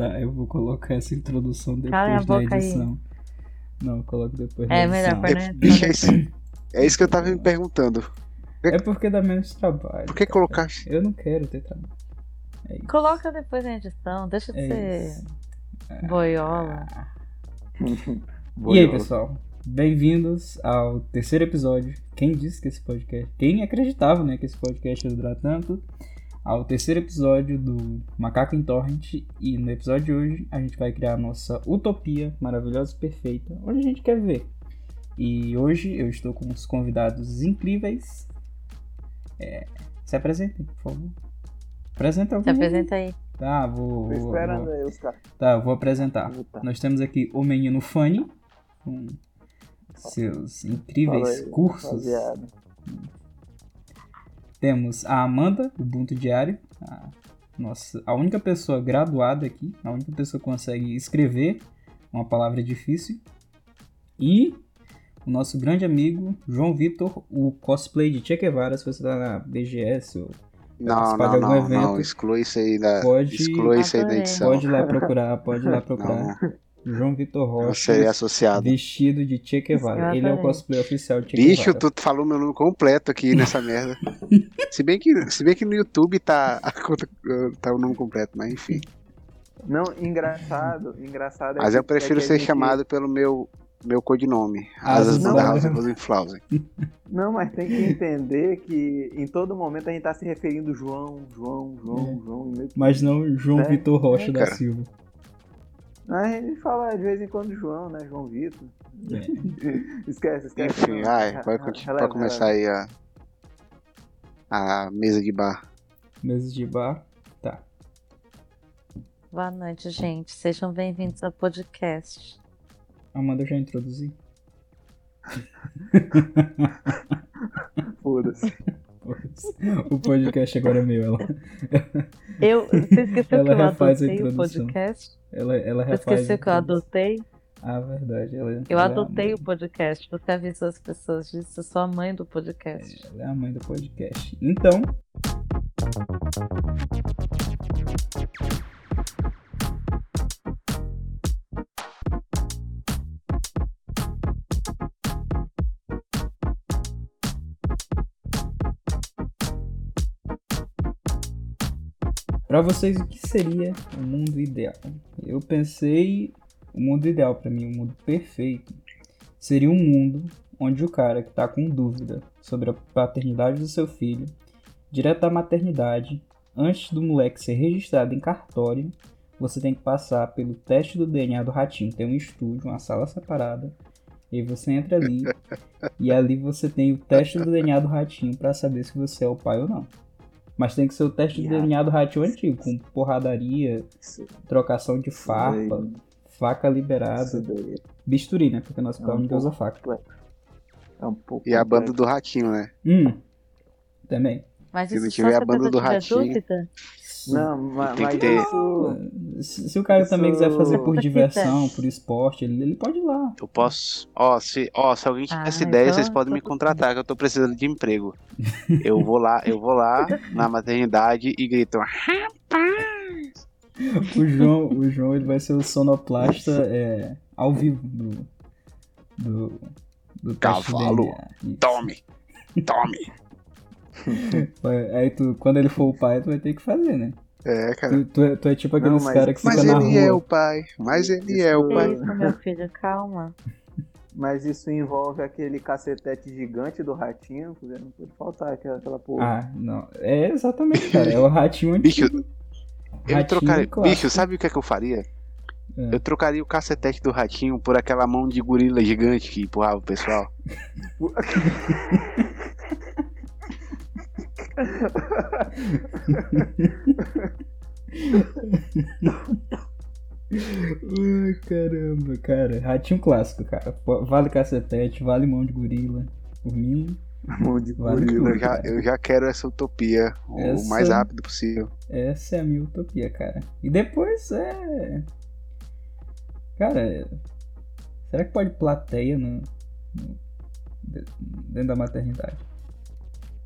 Tá, eu vou colocar essa introdução depois da boca aí. edição. Não, eu coloco depois É da melhor edição. pra né? Bicho, é isso, é isso que eu tava me perguntando. É porque dá menos trabalho. Por que cara. colocar. Eu não quero ter trabalho. É. Coloca depois na edição, deixa de É ser isso. boiola. E aí, pessoal? Bem-vindos ao terceiro episódio. Quem disse que esse podcast. Quem acreditava, né, que esse podcast ia durar tanto? Ao terceiro episódio do Macaco em Torrent. E no episódio de hoje a gente vai criar a nossa utopia maravilhosa e perfeita, onde a gente quer ver. E hoje eu estou com uns convidados incríveis. É, se apresentem, por favor. Apresenta Se alguém. apresenta aí. Tá, vou. Tô esperando vou- aí os caras. Tá, eu vou apresentar. Tá. Nós temos aqui o menino Fanny, com seus incríveis aí, cursos. rapaziada. Temos a Amanda, do Ubuntu Diário, a, nossa, a única pessoa graduada aqui, a única pessoa que consegue escrever uma palavra difícil. E o nosso grande amigo João Vitor, o cosplay de Che Guevara, se você tá na BGS ou Não, participar de não, algum não, evento, não. Exclui isso aí da. pode- Exclui isso aí da edição. pode ir lá procurar, pode ir lá procurar. Não, João Vitor Rocha. serei associado. Vestido de Che Guevara. Eu Ele é o cosplay oficial de Che Bicho, Guevara. tu falou meu nome completo aqui nessa merda. Se bem que, se bem que no YouTube tá, a conta, tá o nome completo, mas enfim. Não, engraçado, engraçado. é Mas eu prefiro é que a ser gente- chamado pelo meu, meu codinome. Asas House. Rosenflausen. Não, mas tem que entender que em todo momento a gente tá se referindo João, João, João, É. João. Meio que... Mas não João É, Vitor Rocha é, da. Silva. A gente fala de vez em quando João, né? João Vitor. É. Esquece, esquece. Enfim, não. ai, releva, pode começar aí a, a mesa de bar. Mesa de bar. Tá. Boa noite, gente. Sejam bem-vindos ao podcast. Amanda eu já introduzi. Foda-se. o podcast agora é meu. Ela, Eu, você esqueceu que Ela eu refaz a adotei o introdução. podcast? Ela, ela refaz. esqueceu que eu adotei? Ah, verdade. Ela, Eu ela adotei é o podcast. Você avisou as pessoas disso. Eu sou a mãe do podcast. mãe, ela é a mãe do podcast. Então. Pra vocês, o que seria o mundo ideal? Eu pensei, o mundo ideal pra mim, o mundo perfeito, seria um mundo onde o cara que tá com dúvida sobre a paternidade do seu filho, direto da maternidade, antes do moleque ser registrado em cartório, você tem que passar pelo teste do DNA do ratinho. Tem um estúdio, uma sala separada, e aí você entra ali, e ali você tem o teste do DNA do ratinho pra saber se você é o pai ou não. Mas tem que ser o teste Yeah. DNA do ratinho antigo, com porradaria, Isso, trocação de farpa, daí- faca liberada, bisturi, né? Porque nosso É um usa faca. é um pouco. E a banda do ratinho, né? Hum, também. Mas Se isso não só tiver a banda do Ratinho. dúvida? Não, ma- Tem que mas ter- isso. Se, se o cara também quiser fazer por Isso. diversão, por esporte, ele, ele pode ir lá. Eu posso. Ó, se, ó, se alguém tiver Ah, essa ideia, então vocês podem tô me contratar, que eu tô precisando de emprego. Eu vou lá, eu vou lá na maternidade e grito. O João, o João ele vai ser o sonoplasta é, ao vivo do. do. do Cavalo. Isso. Tome! Tome! Aí tu, quando ele for o pai, tu vai ter que fazer, né? É, cara. Tu, tu é, tu é tipo aqueles mas- caras que Mas ficam na ele rua. é o pai. Mas ele é o pai. isso, meu filho, calma. Mas isso envolve aquele cacetete gigante do ratinho, não pode faltar aquela, aquela porra. Ah, não. É exatamente, cara. É o ratinho Bicho, antigo. Eu Ratinho trocaria. clássico. Bicho, sabe o que é que eu faria? É. Eu trocaria o cacetete do ratinho por aquela mão de gorila gigante que empurrava o pessoal. Ai, caramba, cara. Ratinho clássico, cara. Vale cacetete, vale mão de gorila. Por mim, Mão de Vale gorila. Eu já, eu já quero essa utopia Essa- o mais rápido possível. essa é a minha utopia, cara. E depois é. Cara, será que pode plateia no, no- de- dentro da maternidade?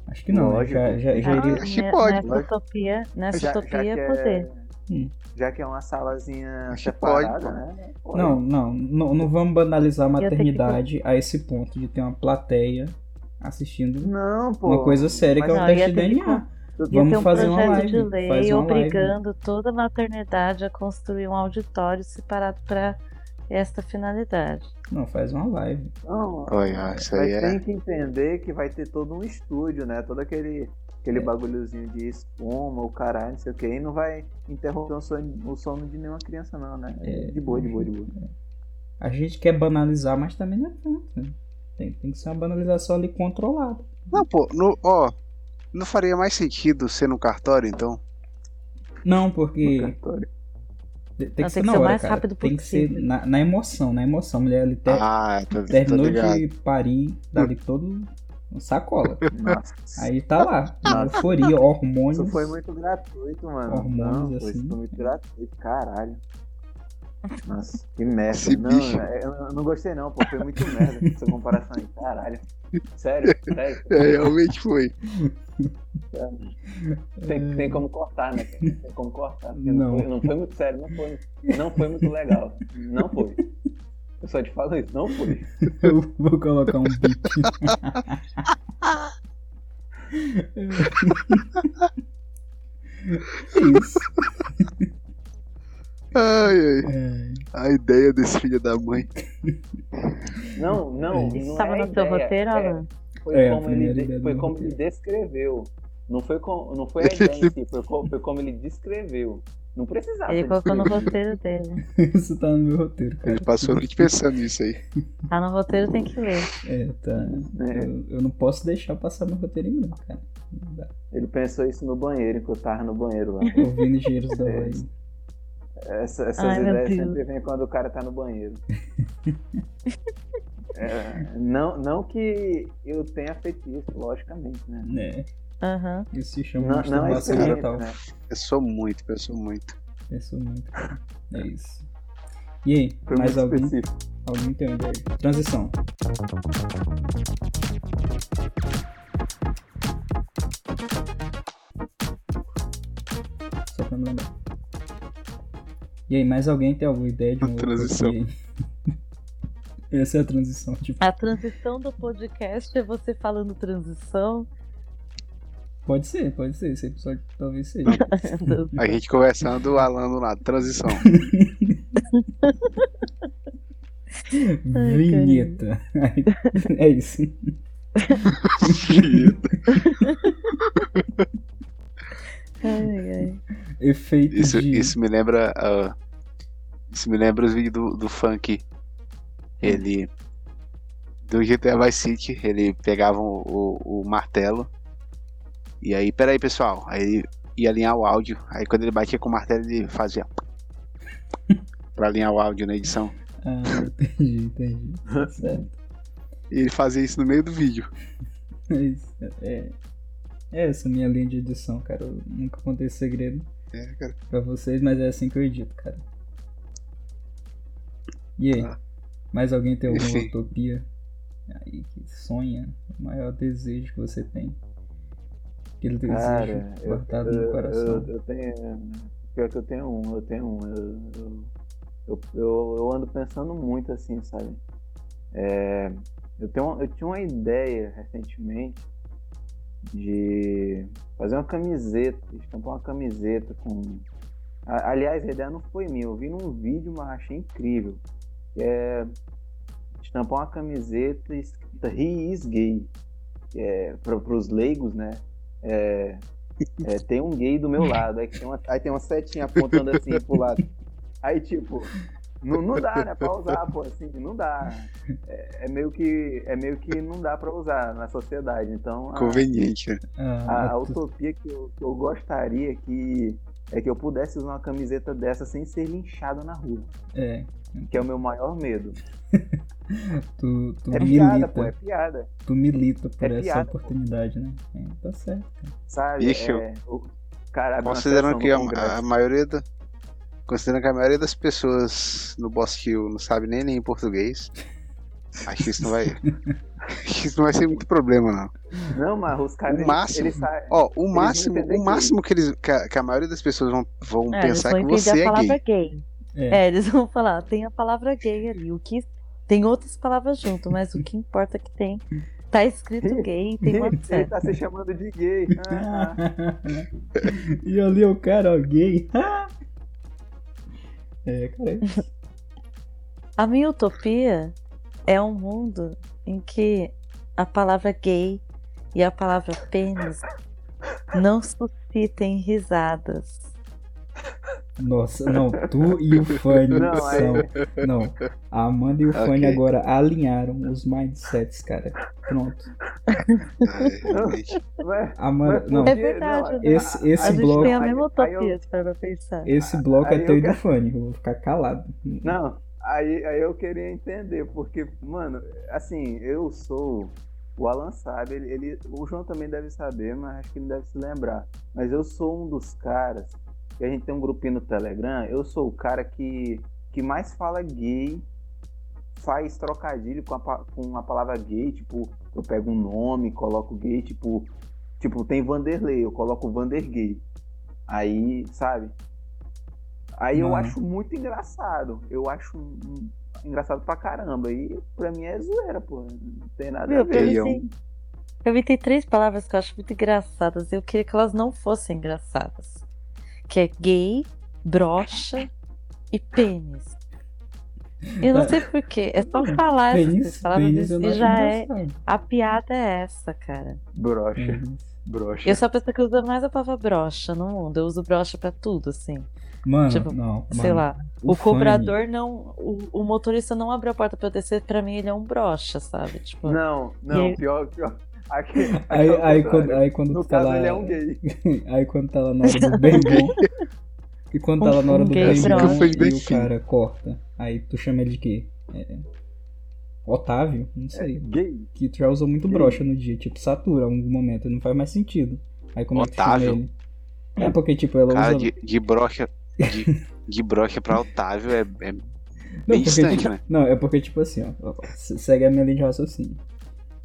Acho que não, né? Lógico. Já, já, já Ah, iria. acho que Ne- pode, Nessa mas- utopia, nessa Já- utopia que é é- poder. Hum. Já que é uma salazinha Acho que pode, separada, pô. né? Pode. Não, não, não, não vamos banalizar a tenho que- maternidade a esse ponto de ter uma plateia assistindo Não, pô. uma coisa séria que é o Não, teste de que DNA. tu- Vamos um fazer uma projeto live, de faz lei uma live. obrigando toda maternidade a construir um auditório separado para esta finalidade. Não, faz uma live. Não, isso mas aí tem é. que entender que vai ter todo um estúdio, né? Todo aquele, aquele É. bagulhozinho de espuma, o caralho, não sei o que, e não vai interromper o sono, o sono de nenhuma criança, não, né? É. De boa, de boa, de boa. A gente quer banalizar, mas também não é tanto. Né? Tem, tem que ser uma banalização ali controlada. Não, pô, no, ó. Não faria mais sentido ser no cartório, então? Não, No porque cartório. Tem, tem Não, que ser tem que ser o hora, mais cara. rápido Tem que ser possível. na, na emoção, na emoção. A mulher ali ter- Ah, tô, tô terminou ligado. de parir, dali todo um sacola. Nossa. Aí tá lá, Nossa. euforia, hormônios. Isso foi muito gratuito, mano. Hormônios, não, assim. isso foi muito gratuito, caralho. Nossa, que merda. Esse não, bicho. eu eu não gostei não, pô. Foi muito merda essa comparação aí, caralho. Sério, sério. É, realmente foi. Tem, tem como cortar, né? Tem como cortar. porque Não. Não. foi, não foi muito sério, não foi. Não foi muito legal. Não foi. Eu só te falo isso, não foi. Eu vou colocar um bip. É Isso. Ai, ai. É, A ideia desse filho da mãe. Não, não. Isso não Estava é no teu ideia, roteiro, é- Alan? Foi É, como, ele, de- foi como ele descreveu. Não foi, com, não foi a ideia em si, foi, co- foi como ele descreveu. Não precisava. Ele colocou no roteiro dele. Isso tá no meu roteiro, cara. Ele passou a noite pensando nisso aí. Tá no roteiro, tem que ler. É, tá. É. Eu, eu não posso deixar passar meu roteiro em branco, cara. Não dá. Ele pensou isso no banheiro, enquanto eu tava no banheiro lá. Ouvindo engenheiros da É. Havaí. Essa- essas Ai, ideias sempre vêm quando o cara tá no banheiro. É, não, não que eu tenha feito isso, logicamente, né? É, Aham. isso se chama Não, não é masturbação total. né? Pensou muito, pensou muito. Pensou muito, cara. É isso. E aí, Foi mais muito alguém? específico. Alguém tem uma ideia? Transição. Só pra me lembrar. E aí, mais alguém tem alguma ideia de uma Transição. Essa é a transição, tipo, A transição do podcast é você falando transição. pode ser, pode ser, esse episódio talvez seja. A gente conversando, o Alan do lado. Transição. Vinheta. é isso. Ai, ai. Efeito Isso, de. isso me lembra. ah, isso me lembra os vídeos do, do funk. Ele. Do GTA Vice City, ele pegava o, o, o martelo. E aí, peraí pessoal. Aí ele ia alinhar o áudio. Aí quando ele batia com o martelo, ele fazia. pra alinhar o áudio na edição. Ah, entendi, entendi. Tá certo. E ele fazia isso no meio do vídeo. É isso. É, é essa minha linha de edição, cara. Eu nunca contei esse segredo É, cara. pra vocês, mas é assim que eu edito, cara. E aí? Ah. Mais alguém tem alguma utopia aí que sonha? O maior desejo que você tem? Aquele desejo Cara, eu, guardado no eu, coração. eu, eu tenho. Pior que eu tenho um, eu tenho um. Eu, eu, eu, eu- ando pensando muito assim, sabe? É, eu, tenho, eu tinha uma ideia recentemente de fazer uma camiseta, estampar uma camiseta com. Aliás, a ideia não foi minha, eu vi num vídeo, mas achei incrível. Que é estampar uma camiseta escrita He is gay. É, para os leigos, né? É, é, tem um gay do meu lado, aí tem uma, aí tem uma setinha apontando assim pro lado. Aí, tipo, não, não dá, né, pra usar, pô, assim, não dá. É, é meio que, é meio que não dá pra usar na sociedade. Então, a, Conveniente, né? Ah, a, a utopia que eu, que eu gostaria que é que eu pudesse usar uma camiseta dessa sem ser linchado na rua, é, que é o meu maior medo. tu, tu É milita, piada, pô, é piada, tu milita por É essa piada, pô. oportunidade, né? É, tá certo, cara. sabe? Ixi, é, o, cara, Considerando que a, a maioria da. Considerando que a maioria das pessoas no Boss Hill não sabe nem ler em português. Acho que isso não vai. Acho que isso não vai ser muito problema, não. Não, mas os caras. O eles- máximo- eles sa- Ó, o máximo, o que- máximo que, eles, que, a, que a maioria das pessoas vão, vão É, eles pensar que você a é palavra gay. gay. É. É, eles vão falar, tem a palavra gay ali. O que tem outras palavras junto, mas o que importa é que tem tá escrito gay tem uma Ele seta. tá se chamando de gay. Ah, ah. e ali o cara, ó, gay. é, cara. A minha utopia é um mundo em que a palavra gay e a palavra pênis não suscitem risadas. Nossa, não, tu e o Fanny Não, são. Não, a Amanda e o Fanny Ok. agora alinharam os mindsets, cara. Pronto. É, Amanda, não, É verdade, Não, né? esse, esse a gente bloco. tem a mesma utopia, se pensar. Esse bloco Aí é teu eu e do Fanny, eu vou ficar calado. Não, aí, aí eu queria entender, porque, mano, assim, eu sou. O Alan sabe, ele, ele- o João também deve saber, mas acho que ele deve se lembrar. Mas eu sou um dos caras, que a gente tem um grupinho no Telegram, eu sou o cara que, que mais fala gay, faz trocadilho com a, com a palavra gay, tipo, eu pego um nome, coloco gay, tipo, tipo, tem Vanderlei, eu coloco Vander gay. Aí, sabe? Aí eu Mano. acho muito engraçado. Eu acho engraçado pra caramba. E pra mim é zoeira, pô. Não tem nada Viu, a ver. pra mim tem três palavras que eu acho muito engraçadas. Eu queria que elas não fossem engraçadas. Que é gay, brocha e pênis. Eu não sei porquê. É só falar essas Pênis, palavras pênis eu e já é. A piada é essa, cara. Brocha. Pênis. Brocha. Eu sou a pessoa que usa mais a palavra brocha no mundo. Eu uso brocha pra tudo, assim. Mano, Tipo, não. Sei mano, lá. O, Fanny- cobrador não. O, o motorista não abriu a porta pra eu descer. Pra mim, ele é um brocha, sabe? Tipo. Não, não, E- pior, pior. Aqui, aqui Aí, é aí, contrário. quando, aí quando No tu tá lá. ele é um gay. Aí quando tá lá na hora do bem bom. E quando tá lá na hora Um do bem bom e o cara corta. Aí tu chama ele de quê? É... Otávio? Não sei. Gay. Que tu já usou muito Gay. brocha no dia. Tipo, satura em algum momento. Não faz mais sentido. Aí como é que tu chama Otávio? ele? É porque, tipo, ela Cara, usa. de, de brocha. De, de brocha pra Otávio é, é Não, bem porque, distante, tipo, né? não, é porque, tipo assim, ó, ó, se- segue a minha linha de raciocínio.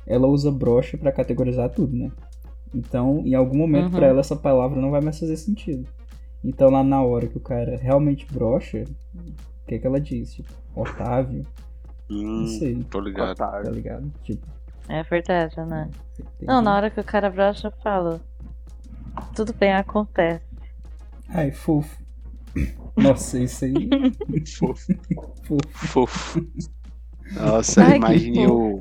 Ela usa brocha pra categorizar tudo, né? Então, em algum momento, Uhum. pra ela, essa palavra não vai mais fazer sentido. Então, lá na hora que o cara realmente brocha, o que que ela diz? Tipo, Otávio, não Hum, sei, tô ligado. tá Otário. ligado? Tipo, É verdade, né? Não, que- na hora que o cara brocha, eu falo. Tudo bem, acontece. Ai, fofo. Nossa, isso aí. Fofo. fofo. Fofo. Nossa, Ai, imagine o,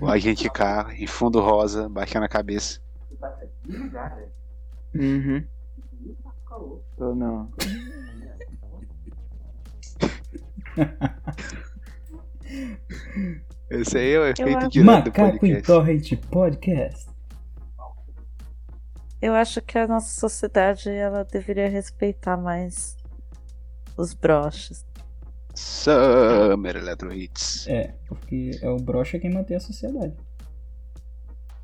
o agente K em fundo rosa, baixando a cabeça. Uhum. Tô não. Esse aí é o efeito do Macaco em. Torrent Podcast. Eu acho que a nossa sociedade ela deveria respeitar mais os broches. Summer Electro Hits. É, porque é o brocha quem mantém a sociedade.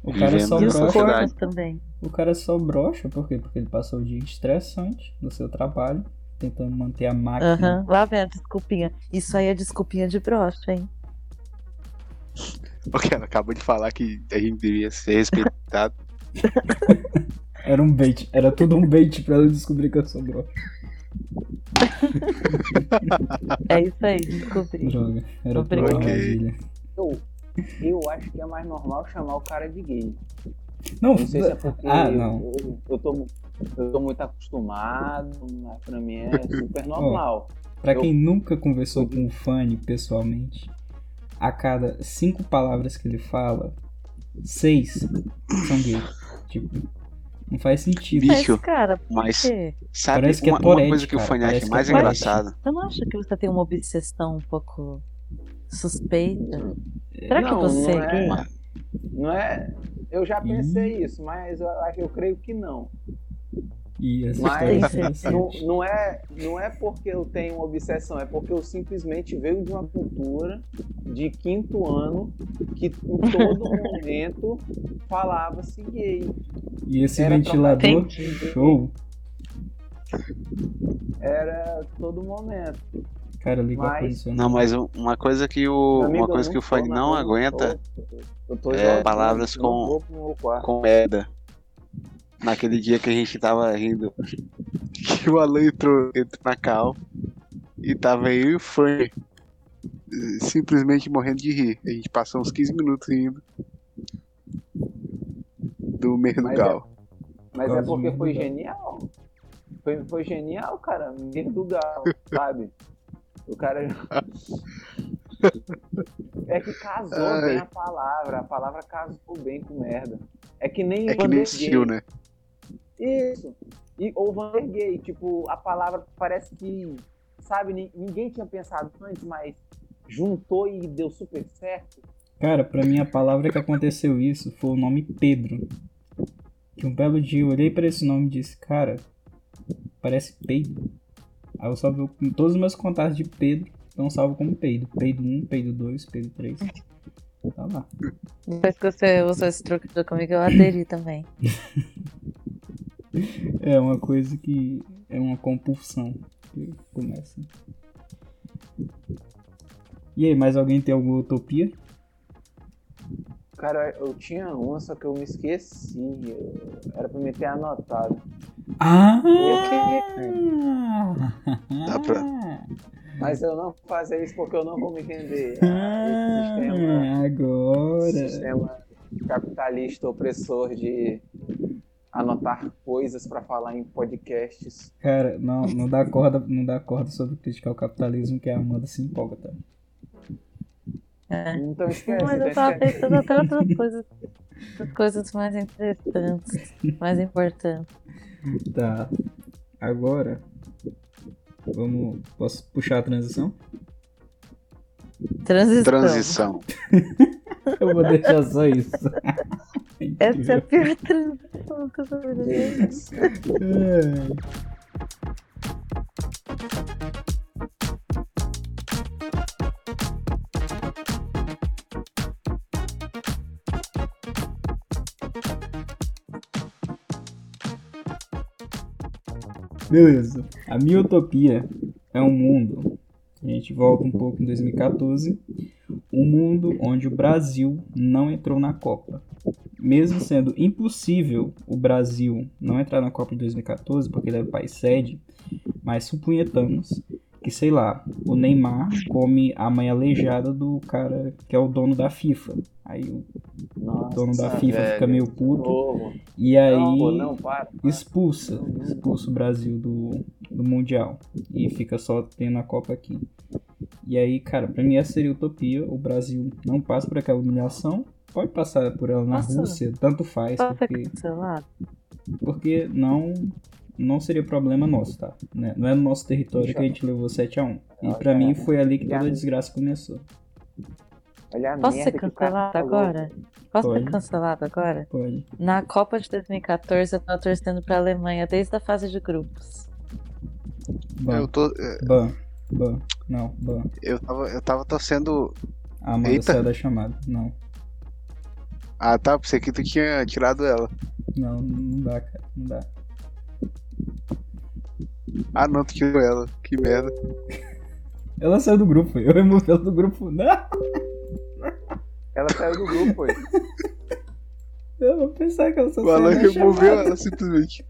O cara Vivemos só E os brocha. também. O cara só brocha, por quê? Porque ele passou o dia estressante do seu trabalho, tentando manter a máquina. Aham. Lá vem a desculpinha. Isso aí é desculpinha de brocha, hein? Ok, ela acabou de falar que a gente deveria ser respeitado. Era um bait, era tudo um bait pra ela descobrir que eu sou brocha. É isso aí, descobri. Droga, era tudo Obrigado. uma Ok. armadilha. Eu, eu acho que é mais normal chamar o cara de gay. Não, Não sei se é porque ah, eu, não. Eu, eu tô, eu tô muito acostumado, mas pra mim é super normal. Pra eu- quem nunca conversou com o Fanny pessoalmente, a cada cinco palavras que ele fala, seis são gays. Tipo, não faz sentido. Bicho, Mas, cara, por mas- quê? Sabe Parece que é uma, uma Tourette, coisa que o cara, Fanny parece acha que é mais Tourette. engraçado? Você não acha que você tem uma obsessão um pouco suspeita? Será que Não, você não é é. gay? Não é. Eu já pensei isso, mas eu, acho- eu creio que não. E essa Mas história é não, não é, não é porque eu tenho uma obsessão, é porque eu simplesmente venho de uma cultura de quinto ano que em todo momento falava-se gay. E esse Era ventilador, show. Era todo momento. Cara, liga Mas- ar-condicionado. Não, mas um- uma coisa que o. amigo, Uma coisa que o na não aguenta Eu tô, eu tô É, palavras com- com merda. Naquele dia que a gente tava rindo. Que o Alan entrou, entrou na cal e tava eu e o Fanny simplesmente morrendo de rir. A gente passou uns 15 minutos rindo do Mas é- Merdugal. Mas é causa do porque foi genial. Foi, foi genial, cara. Merdugal, sabe? O cara. É que casou Ai. bem a palavra. A palavra casou bem com merda. É que nem É que nem estilo, né? Isso. E, ou Vandergay, tipo, a palavra parece que, sabe, ni- ninguém tinha pensado antes, mas juntou e deu super certo. Cara, pra mim a palavra que aconteceu isso foi o nome Pedro. Que um belo dia eu olhei pra esse nome e disse, cara, parece peido. Aí eu salvei o- todos os meus contatos de Pedro, estão salvo como peido. Peido 1, peido 2, peido 3. Tá lá. Depois que você usou esse truque comigo, eu aderi também. É uma coisa que é uma compulsão que começa. E aí, mais alguém tem alguma utopia? Cara, eu tinha uma, só que eu me esqueci. Eu- Era pra me ter anotado. Ah! Dá pra- Mas eu não vou fazer isso porque eu não vou me vender. Ah, esse sistema, agora. sistema capitalista opressor de anotar coisas pra falar em podcasts. Cara, não, não dá corda, não dá corda sobre criticar o capitalismo que a Amanda se empolga, tá? É. Então esquece, Mas eu tava esquece. pensando até outras coisas, outras coisas mais interessantes, mais importantes. Tá. Agora. Vamos. Posso puxar a transição? Transição. Transição. Eu vou deixar só isso. Essa é a pior transição que eu. Beleza. A minha utopia é um mundo. A gente volta um pouco em 2014. Um mundo onde o Brasil não entrou na Copa. Mesmo sendo impossível o Brasil não entrar na Copa de 2014, porque ele é o país sede, mas supunhetamos que, sei lá, o Neymar come a mãe aleijada do cara que é o dono da FIFA. Aí o Nossa, dono da FIFA velho. fica meio puto. E aí Não, não, para. para. expulsa, expulsa o Brasil do, do Mundial e fica só tendo a Copa aqui. E aí, cara, pra mim essa seria utopia. O Brasil não passa por aquela humilhação, pode passar por ela na Nossa. Rússia, tanto faz, porque, cancelado. porque não não seria problema nosso, tá? Né? Não é no nosso território que a gente levou 7x1. E pra mim foi ali que toda a desgraça começou. Olha a Posso ser cancelado agora? Posso Pode. ser cancelado agora? Pode. Na Copa de 2014, eu tava torcendo pra Alemanha desde a fase de grupos. Ban, Eu, tô, eh, ban, ban. Não, ban. eu, tava, eu tava torcendo. A Amanda Eita. saiu da chamada. Não, Ah, tá. Pensei que tu tinha tirado ela. não, não dá, cara. Não dá. Ah, não, tu tirou ela. Que merda. Ela saiu do grupo, eu removi ela do grupo. Não! Ela saiu do grupo, foi. Eu vou pensar que ela só O Alan saiu da removeu chamada. ela simplesmente.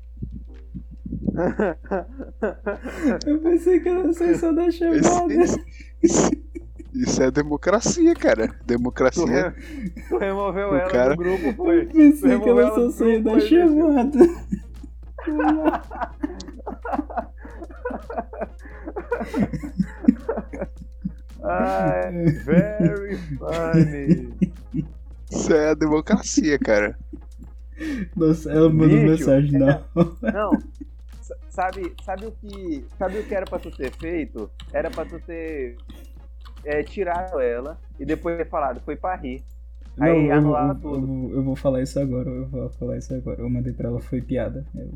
Eu pensei que saiu só da chamada. Isso, isso- isso é democracia, cara. Tu, Democracia. re- tu removeu O ela cara- do grupo, Eu foi. pensei que do saiu da chamada. Ai, very funny. Isso é a democracia, cara. Nossa, ela mandou mensagem, não. Não, sa- sabe, sabe o que, sabe o que era pra tu ter feito? Era pra tu ter é, tirado ela e depois ter falado, foi pra rir. Não, Aí eu, vou- anulava eu, tudo. vou, eu vou falar isso agora, eu vou falar isso agora. Eu mandei pra ela, foi piada. Eu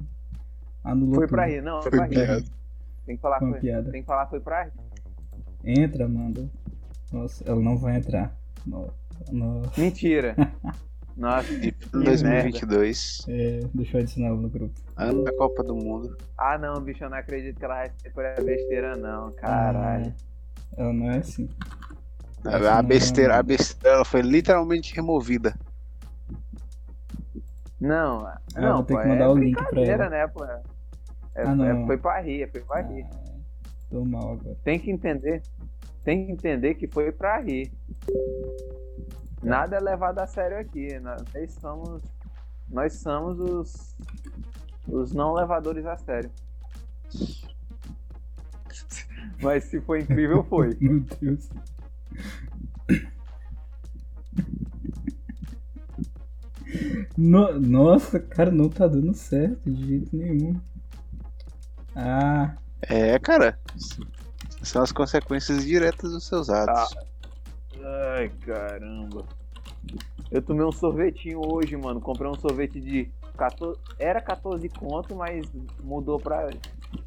anulou Foi tudo. pra rir, não, foi Foi pra rir. piada. Tem que falar, Foi piada. tem que falar, foi pra rir. Entra, Amanda. Nossa, ela não vai entrar. Nossa, nossa. Mentira. Nossa, que 2022, É, deixa eu adicionar ela no grupo. ano da Copa do Mundo. Ah não, bicho, eu não acredito que ela vai ser por besteira não, caralho. Ela não é assim. A, a não besteira, é- a besteira ela foi literalmente removida. Não, Ah, não, vou ter pô, que mandar é o link pra brincadeira, ela. né, pô? É, Ah, não. é- foi pra rir, foi pra rir. Ah, tô mal agora. Tem que entender, tem que entender que foi pra rir. Nada é levado a sério aqui. Nós somos, nós somos os, os não levadores a sério. Mas se foi incrível, foi. Meu Deus. No- nossa, cara, não tá dando certo de jeito nenhum. Ah, É, cara. São as consequências diretas dos seus atos. Ai, caramba. Eu tomei um sorvetinho hoje, mano. Comprei um sorvete de 14. Era 14 conto, mas mudou pra,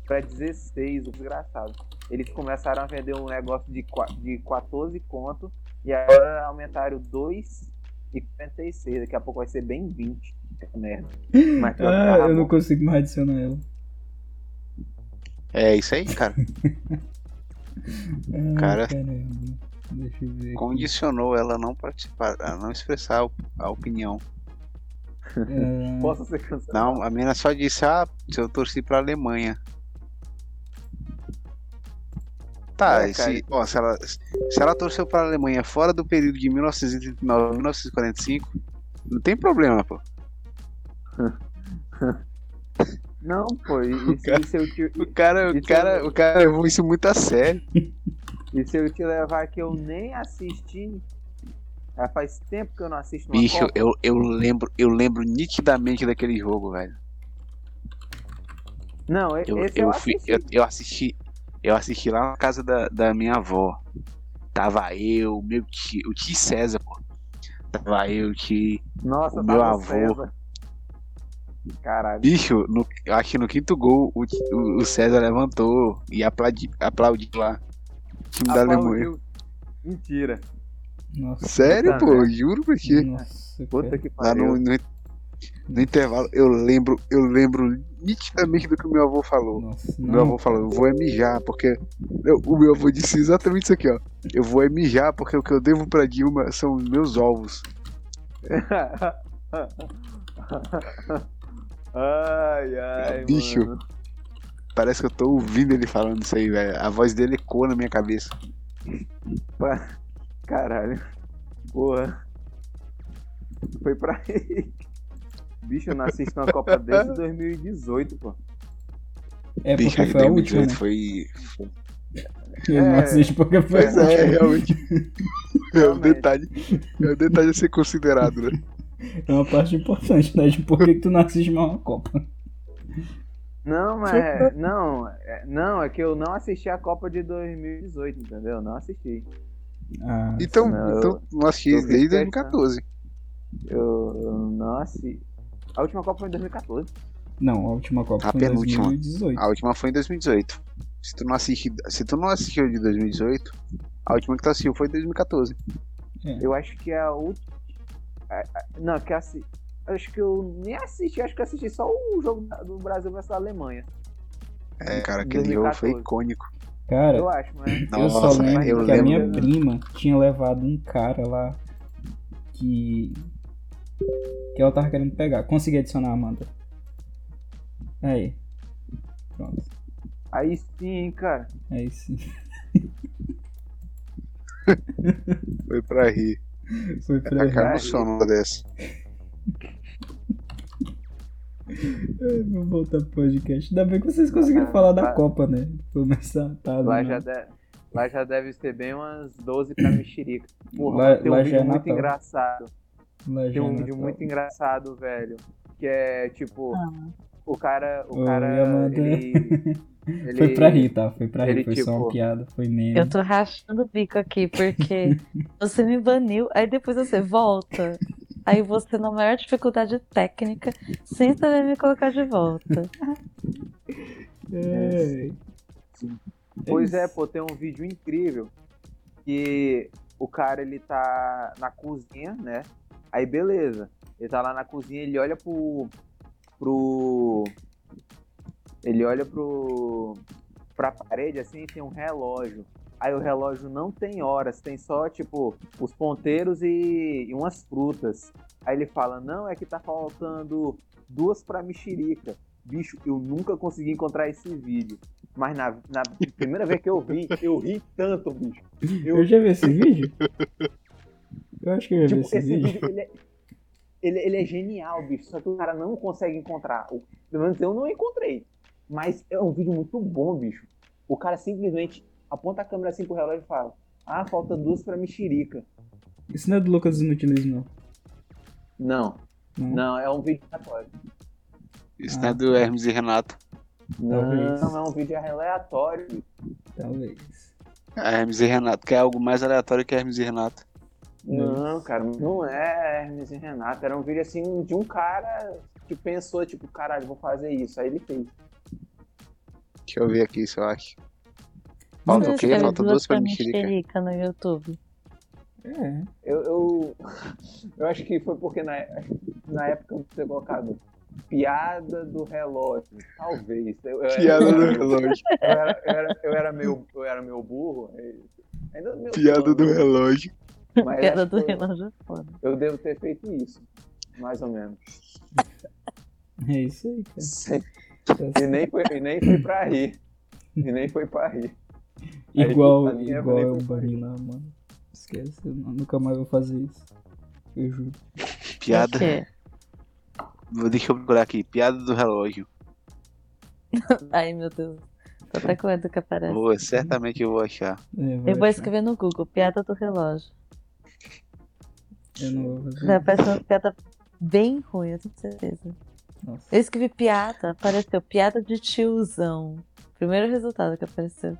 pra 16, o desgraçado. Eles começaram a vender um negócio de, de 14 conto e agora aumentaram 2,46. Daqui a pouco vai ser bem 20. Que merda. Mas ah tava eu não bom. consigo mais adicionar ela. É isso aí, cara. Ah, Cara. caramba. Deixa eu ver. aqui. Condicionou ela a não participar, a não expressar a- opinião. Ah, Posso ser cancelado? Não, a menina só disse, ah, se eu torci pra Alemanha. Tá, É, e se, ó, se, ela, se ela torceu pra Alemanha fora do período de 1939 a 1945, não tem problema, pô. Não, pô. E, e se- cara- e se eu O cara, o Isso cara, é- o cara levou isso muito a sério. e se eu te levar que eu nem assisti? Já faz tempo que eu não assisto uma Bicho, Copa. eu, eu lembro, eu lembro nitidamente daquele jogo, velho. Não, Eu, esse eu, eu, fui, assisti. eu, eu assisti, eu assisti lá na casa da, da minha avó. Tava eu, meu tio, o tio César, pô. Tava eu, o tio. Nossa, o meu avô. César. Caralho. Bicho, no, eu acho que no quinto gol o, o, o César levantou e aplaudi, aplaudiu lá. Time da Alemanha. Mentira. Nossa, Sério, Puta pô, merda. juro pra ti. nossa, Puta que Lá pariu. no, no, no intervalo, eu lembro, eu lembro nitidamente do que o meu avô falou. Nossa, meu não, avô falou, eu vou é mijar, porque. eu- o meu avô disse exatamente isso aqui, ó. Eu vou é mijar, porque o que eu devo pra Dilma são os meus ovos. ai, ai, Bicho. mano. Parece que eu tô ouvindo ele falando isso aí, velho. A voz dele ecoa na minha cabeça. Caralho. Porra. Foi pra ele. Bicho, eu não assisto uma Copa desde 2018, pô. É porque Bicho, foi a última, 2018 né? foi. Eu não É. assisto porque foi Pois a é, realmente. É um detalhe. É um detalhe a ser considerado, né? É uma parte importante, né? De por que, que tu não assiste mais uma Copa. Não, mas. Não, é, não, é que eu não assisti a Copa de 2018, entendeu? Não assisti. Ah, Então, Não, eu- então não assisti desde questão. 2014. Eu, eu não assisti. A última Copa foi em 2014. não, a última Copa A foi em penúltima. 2018. A última foi em 2018. Se tu não assisti, se tu não assistiu de 2018, a última que tu assistiu foi em 2014. Eu acho que é a última. Não, que assi... Acho que eu nem assisti, acho que eu assisti só o jogo do Brasil versus a Alemanha. É, cara, aquele jogo foi 2014. icônico. Cara, Eu acho, mas. eu só lembro eu que a lembro. minha prima tinha levado um cara lá que. que ela tava querendo pegar. Consegui adicionar a Amanda. Aí. Pronto. Aí sim, cara. Aí sim. Foi pra rir. Foi pra Acaba rir. no sono dessa. Vamos voltar pro podcast. Ainda bem que vocês conseguiram Ah, falar da tá. Copa, né? Começar tá Lá ali, já, né? de- lá já deve ser bem umas 12 pra mexerica. Porra, Lá- tem um vídeo é muito Natal. engraçado. Lá Tem já um é vídeo muito engraçado, velho. Que é tipo. O cara. O Oi, cara. Amanda. Ele, ele- Foi pra rir, tá? Foi pra rir. ele, Foi só uma tipo, piada. Foi meme. Eu tô rachando o bico aqui, porque você me baniu, aí depois você volta. Aí você, na maior dificuldade técnica, sem saber me colocar de volta. É. Pois é, isso. pô, tem um vídeo incrível que o cara ele tá na cozinha, né? Aí beleza. Ele tá lá na cozinha, ele olha pro pro ele olha pro pra parede assim, e tem um relógio. Aí o relógio não tem horas, tem só, tipo, os ponteiros e, e umas frutas. Aí ele fala, não, é que tá faltando duas pra mexerica. Bicho, eu nunca consegui encontrar esse vídeo. Mas na, na primeira vez que eu vi, eu ri tanto, bicho. Eu, já vi esse vídeo? Eu acho que eu já tipo, vi esse, esse vídeo. vídeo, ele, é, ele, ele é genial, bicho. Só que o cara não consegue encontrar. Pelo menos eu não encontrei. Mas é um vídeo muito bom, bicho. O cara simplesmente aponta a câmera assim pro relógio e fala: Ah, falta duas pra mexerica. Isso não é do Lucas Inutilis, não. Não, Não. não, é um vídeo aleatório. Isso Ah. não é do Hermes e Renato. Talvez. Não, é um vídeo aleatório. Talvez. Hermes e Renato, que é algo mais aleatório que Hermes e Renato. Não, cara, não é Hermes e Renato. Era um vídeo assim de um cara que pensou, tipo, caralho, vou fazer isso. Aí ele fez. Deixa eu ver aqui se eu acho. Falta o quê? Falta duas pra mexerica mexerica. no YouTube. É. Eu, eu, eu acho que foi porque na, na época eu ter colocado piada do relógio. Talvez. Eu, eu, Piada eu, do era- relógio. Eu era, eu, era, eu, era meio, eu era meio burro. Ainda meio Piada do relógio. mas Piada do relógio é foda. Eu devo ter feito isso. Mais ou menos. É isso aí, cara. E nem foi, e nem foi pra rir. E nem foi pra rir. Igual, Aí, igual eu pra banho lá, mano. Esquece, eu nu- nunca mais vou fazer isso. Eu juro. Piada. Quê? Deixa eu procurar aqui. Piada do relógio. Ai, meu Deus. Tô até com medo que aparece. Boa, certamente eu vou achar. É, vai Eu vou achar. escrever no Google, piada do relógio. Eu não vou fazer. Vai aparecer uma piada bem ruim, eu tenho certeza. Nossa. Eu escrevi piada, apareceu piada de tiozão. Primeiro resultado que apareceu.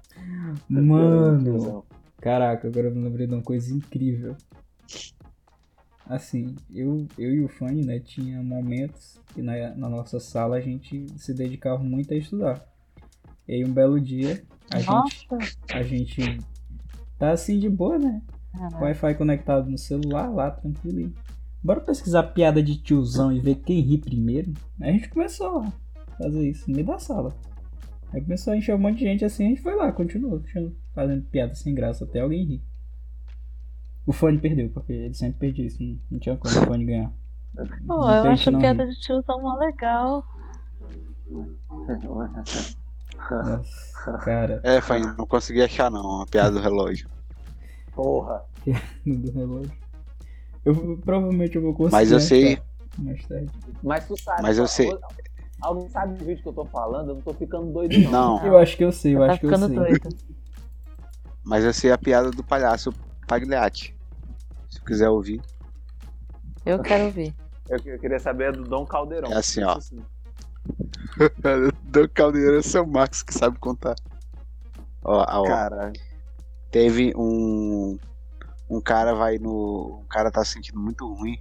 Mano, caraca, agora eu me lembrei de uma coisa incrível. Assim, eu, eu e o Fanny, né, tinha momentos que na, na nossa sala a gente se dedicava muito a estudar. E aí um belo dia, a gente, Nossa! a gente tá assim de boa, né? Caraca. Wi-Fi conectado no celular, lá, tranquilo. Bora pesquisar piada de tiozão e ver quem ri primeiro. Aí a gente começou lá, fazer isso, no meio da sala. Aí começou a encher um monte de gente assim, a gente foi lá, continuou fazendo- piada sem graça até alguém rir. O fone perdeu, porque ele sempre perdia isso, não, não tinha como o fone ganhar. Pô, Muita eu acho não piada ri. de tiozão mó legal. Nossa, cara, É, Fanny, não consegui achar não. A piada do relógio. Porra. do relógio. Eu provavelmente eu vou conseguir. Mas eu sei- achar Mais tarde. Mas tu sabe. Mas eu ó, sei. Alguém sabe do vídeo que eu tô falando? Eu não tô ficando doido, não. Não. Eu acho que eu sei, eu tá acho que eu ficando sei. doido. Mas eu sei a piada do palhaço Pagliatti. Se quiser ouvir. Eu quero ouvir. Eu, eu queria saber do Dom Caldeirão. É assim, ó. Isso sim. do Caldeira é seu Max que sabe contar. Ó, ó, Caralho. teve um um cara vai no um cara tá se sentindo muito ruim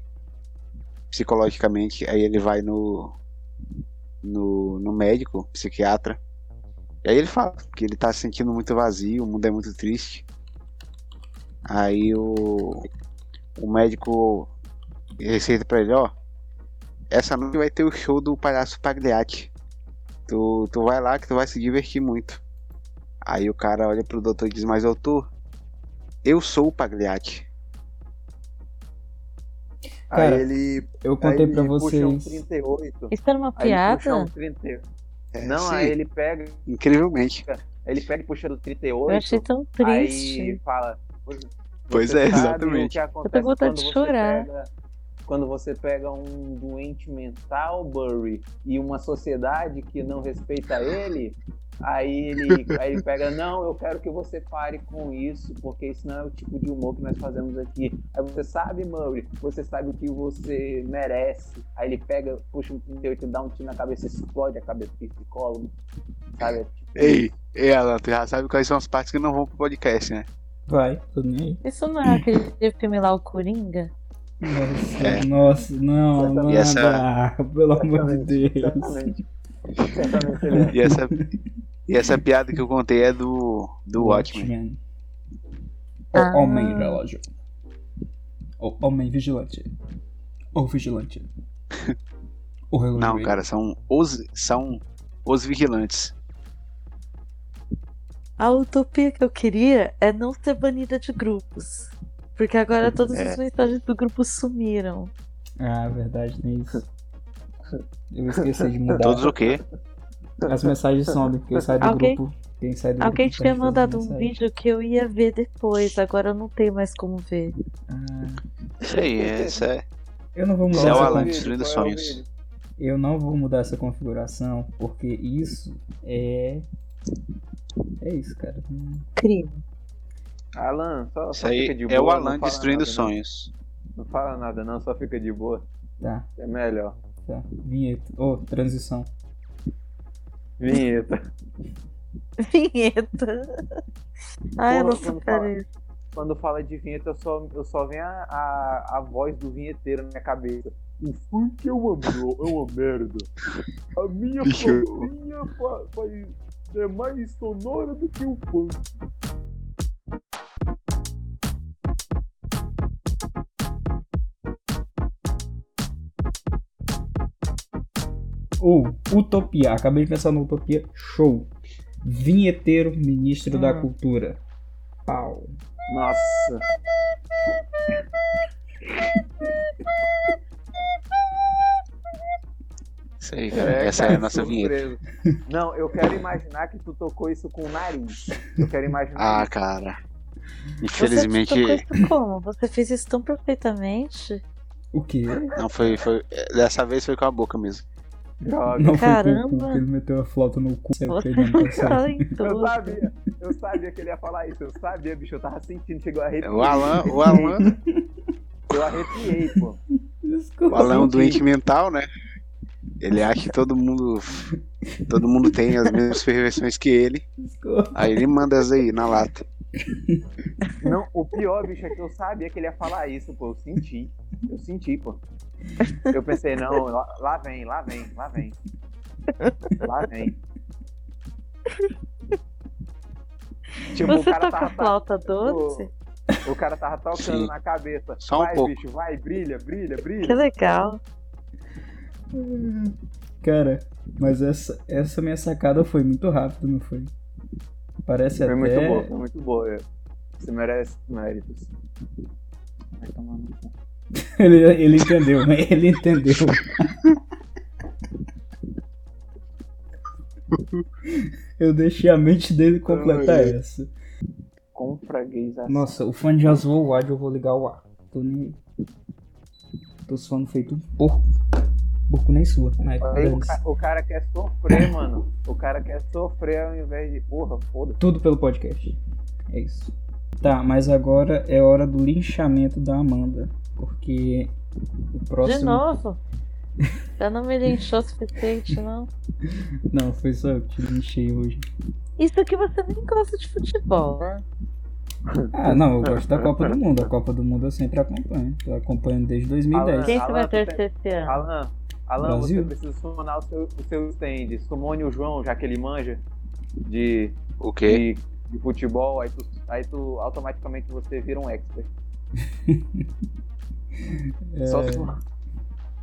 psicologicamente aí ele vai no no, no médico psiquiatra. E aí ele fala que ele tá se sentindo muito vazio o mundo é muito triste. Aí o o médico receita pra ele ó essa noite vai ter o show do palhaço Pagliatti tu, tu vai lá que tu vai se divertir muito. Aí o cara olha pro doutor e diz mas doutor eu sou o Pagliatti. Cara, aí ele. Eu contei aí pra ele puxa um vocês. 38. Isso era uma Aí puxa um piada? 30. É, Não, sim, aí ele pega. incrivelmente. Aí ele pega e puxa do Eu 38. achei tão Aí triste. fala. "Você Pois é, o exatamente. que acontece vontade quando de você chorar. pega- quando você pega um doente mental, Burry, e uma sociedade que não respeita ele, aí ele, aí ele pega, não, eu quero que você pare com isso, porque isso não é o tipo de humor que nós fazemos aqui. Aí você sabe, Murray, você sabe o que você merece. Aí ele pega, puxa um 38 e dá um tiro na cabeça, explode a cabeça do psicólogo. Sabe? Tipo Ei, ei, Alan, tu já sabe quais são as partes que não vão pro podcast, né? Vai, tô nem aí. Isso não é aquele filme lá, o Coringa? Nossa, É. nossa, não, não E essa- pelo amor de Deus. Certamente. É. E essa, e essa piada que eu contei é do, do Watchmen. O Ah. homem relógio. O homem vigilante. O vigilante. O relógio. Não, cara, são os, são os vigilantes. A utopia que eu queria é não ser banida de grupos. Porque agora todas É. as mensagens do grupo sumiram. Ah, verdade, nem isso. Eu esqueci de mudar. Todos o quê? As mensagens somem, porque sai do Alguém- grupo. Quem sai do Alguém grupo tinha mandado um vídeo que eu ia ver depois, agora eu não tenho mais como ver. Ah, Isso aí, essa é. eu não vou Isso mudar é o essa Alan destruindo é sonhos. Eu não vou mudar essa configuração, porque isso é. É isso, cara. Crime. Alan, só, Isso só fica de é o boa, Alan destruindo nada, sonhos. Não. não fala nada não, só fica de boa. Tá, É melhor. Tá. Vinheta. Ô, transição. Vinheta. Vinheta. Ai, eu não Porra, quando fala- isso. Quando fala de vinheta, eu só, eu só venho a, a, a voz do vinheteiro na minha cabeça. O funk é uma, é uma merda. A minha Bicho. família fa- é mais sonora do que o funk. Ou, Utopia. Acabei de pensar no Utopia. Show. Vinheteiro, ministro da Hum. cultura. Pau. Nossa. Isso aí, cara. Essa é a cara, nossa vinheta. Não, eu quero imaginar que tu tocou isso com o nariz. Eu quero imaginar Ah, isso. cara. Você Infelizmente. tocou isso como? Você fez isso tão perfeitamente? O quê? Não, foi, foi. Dessa vez foi com a boca mesmo. Droga. Não foi com o Caramba. cu ele meteu a flauta no cu. Você é. Eu sabia, eu sabia que ele ia falar isso. Eu sabia, bicho. Eu tava sentindo, chegou a arrepiar. O Alan, o Alan, Eu arrepiei, pô. Desculpa. o Alan é um doente mental, né? Ele acha que todo mundo. Todo mundo tem as mesmas perfeições que ele. Desculpa. Aí ele manda as aí na lata. Não, o pior, bicho, é que eu sabia que ele ia falar isso, pô. Eu senti. Eu senti, pô. Eu pensei, não, lá, lá vem, lá vem, lá vem. Lá vem. Tipo, Você o cara toca tava, flauta doce? o cara tava tocando Sim. na cabeça. Só um vai, pouco. bicho, vai, brilha, brilha, Que brilha. legal. Cara, mas essa, essa minha sacada foi muito rápida, não foi? Parece Foi até. muito boa, foi muito boa. é. Você merece méritos. Vai tomar no cu. Ele, ele entendeu, né? Ele entendeu. Eu deixei a mente dele completar Ai. essa. Nossa, o fone já zoou o áudio, eu vou ligar o ar. Tô nem. Tô suando feito um porco. Porco nem sua, Aí o, ca- o cara quer sofrer, mano. O cara quer sofrer ao invés de. Porra, foda. Tudo pelo podcast. É isso. Tá, mas agora é hora do linchamento da Amanda. Porque o próximo. De novo? Já não me linchou o suficiente, não? Não, foi só eu que te linchei hoje. Isso aqui você nem gosta de futebol, né? Ah, não, eu gosto da Copa do Mundo. A Copa do Mundo eu sempre acompanho. Eu acompanho desde 2010. Quem Alan, que vai torcer esse ano? Alan, Alan, Brasil? você precisa summonar o seu, o seu stand. Sumone o João, já que ele manja de, O quê? de, de futebol, aí tu, aí tu automaticamente você vira um expert. É, Só.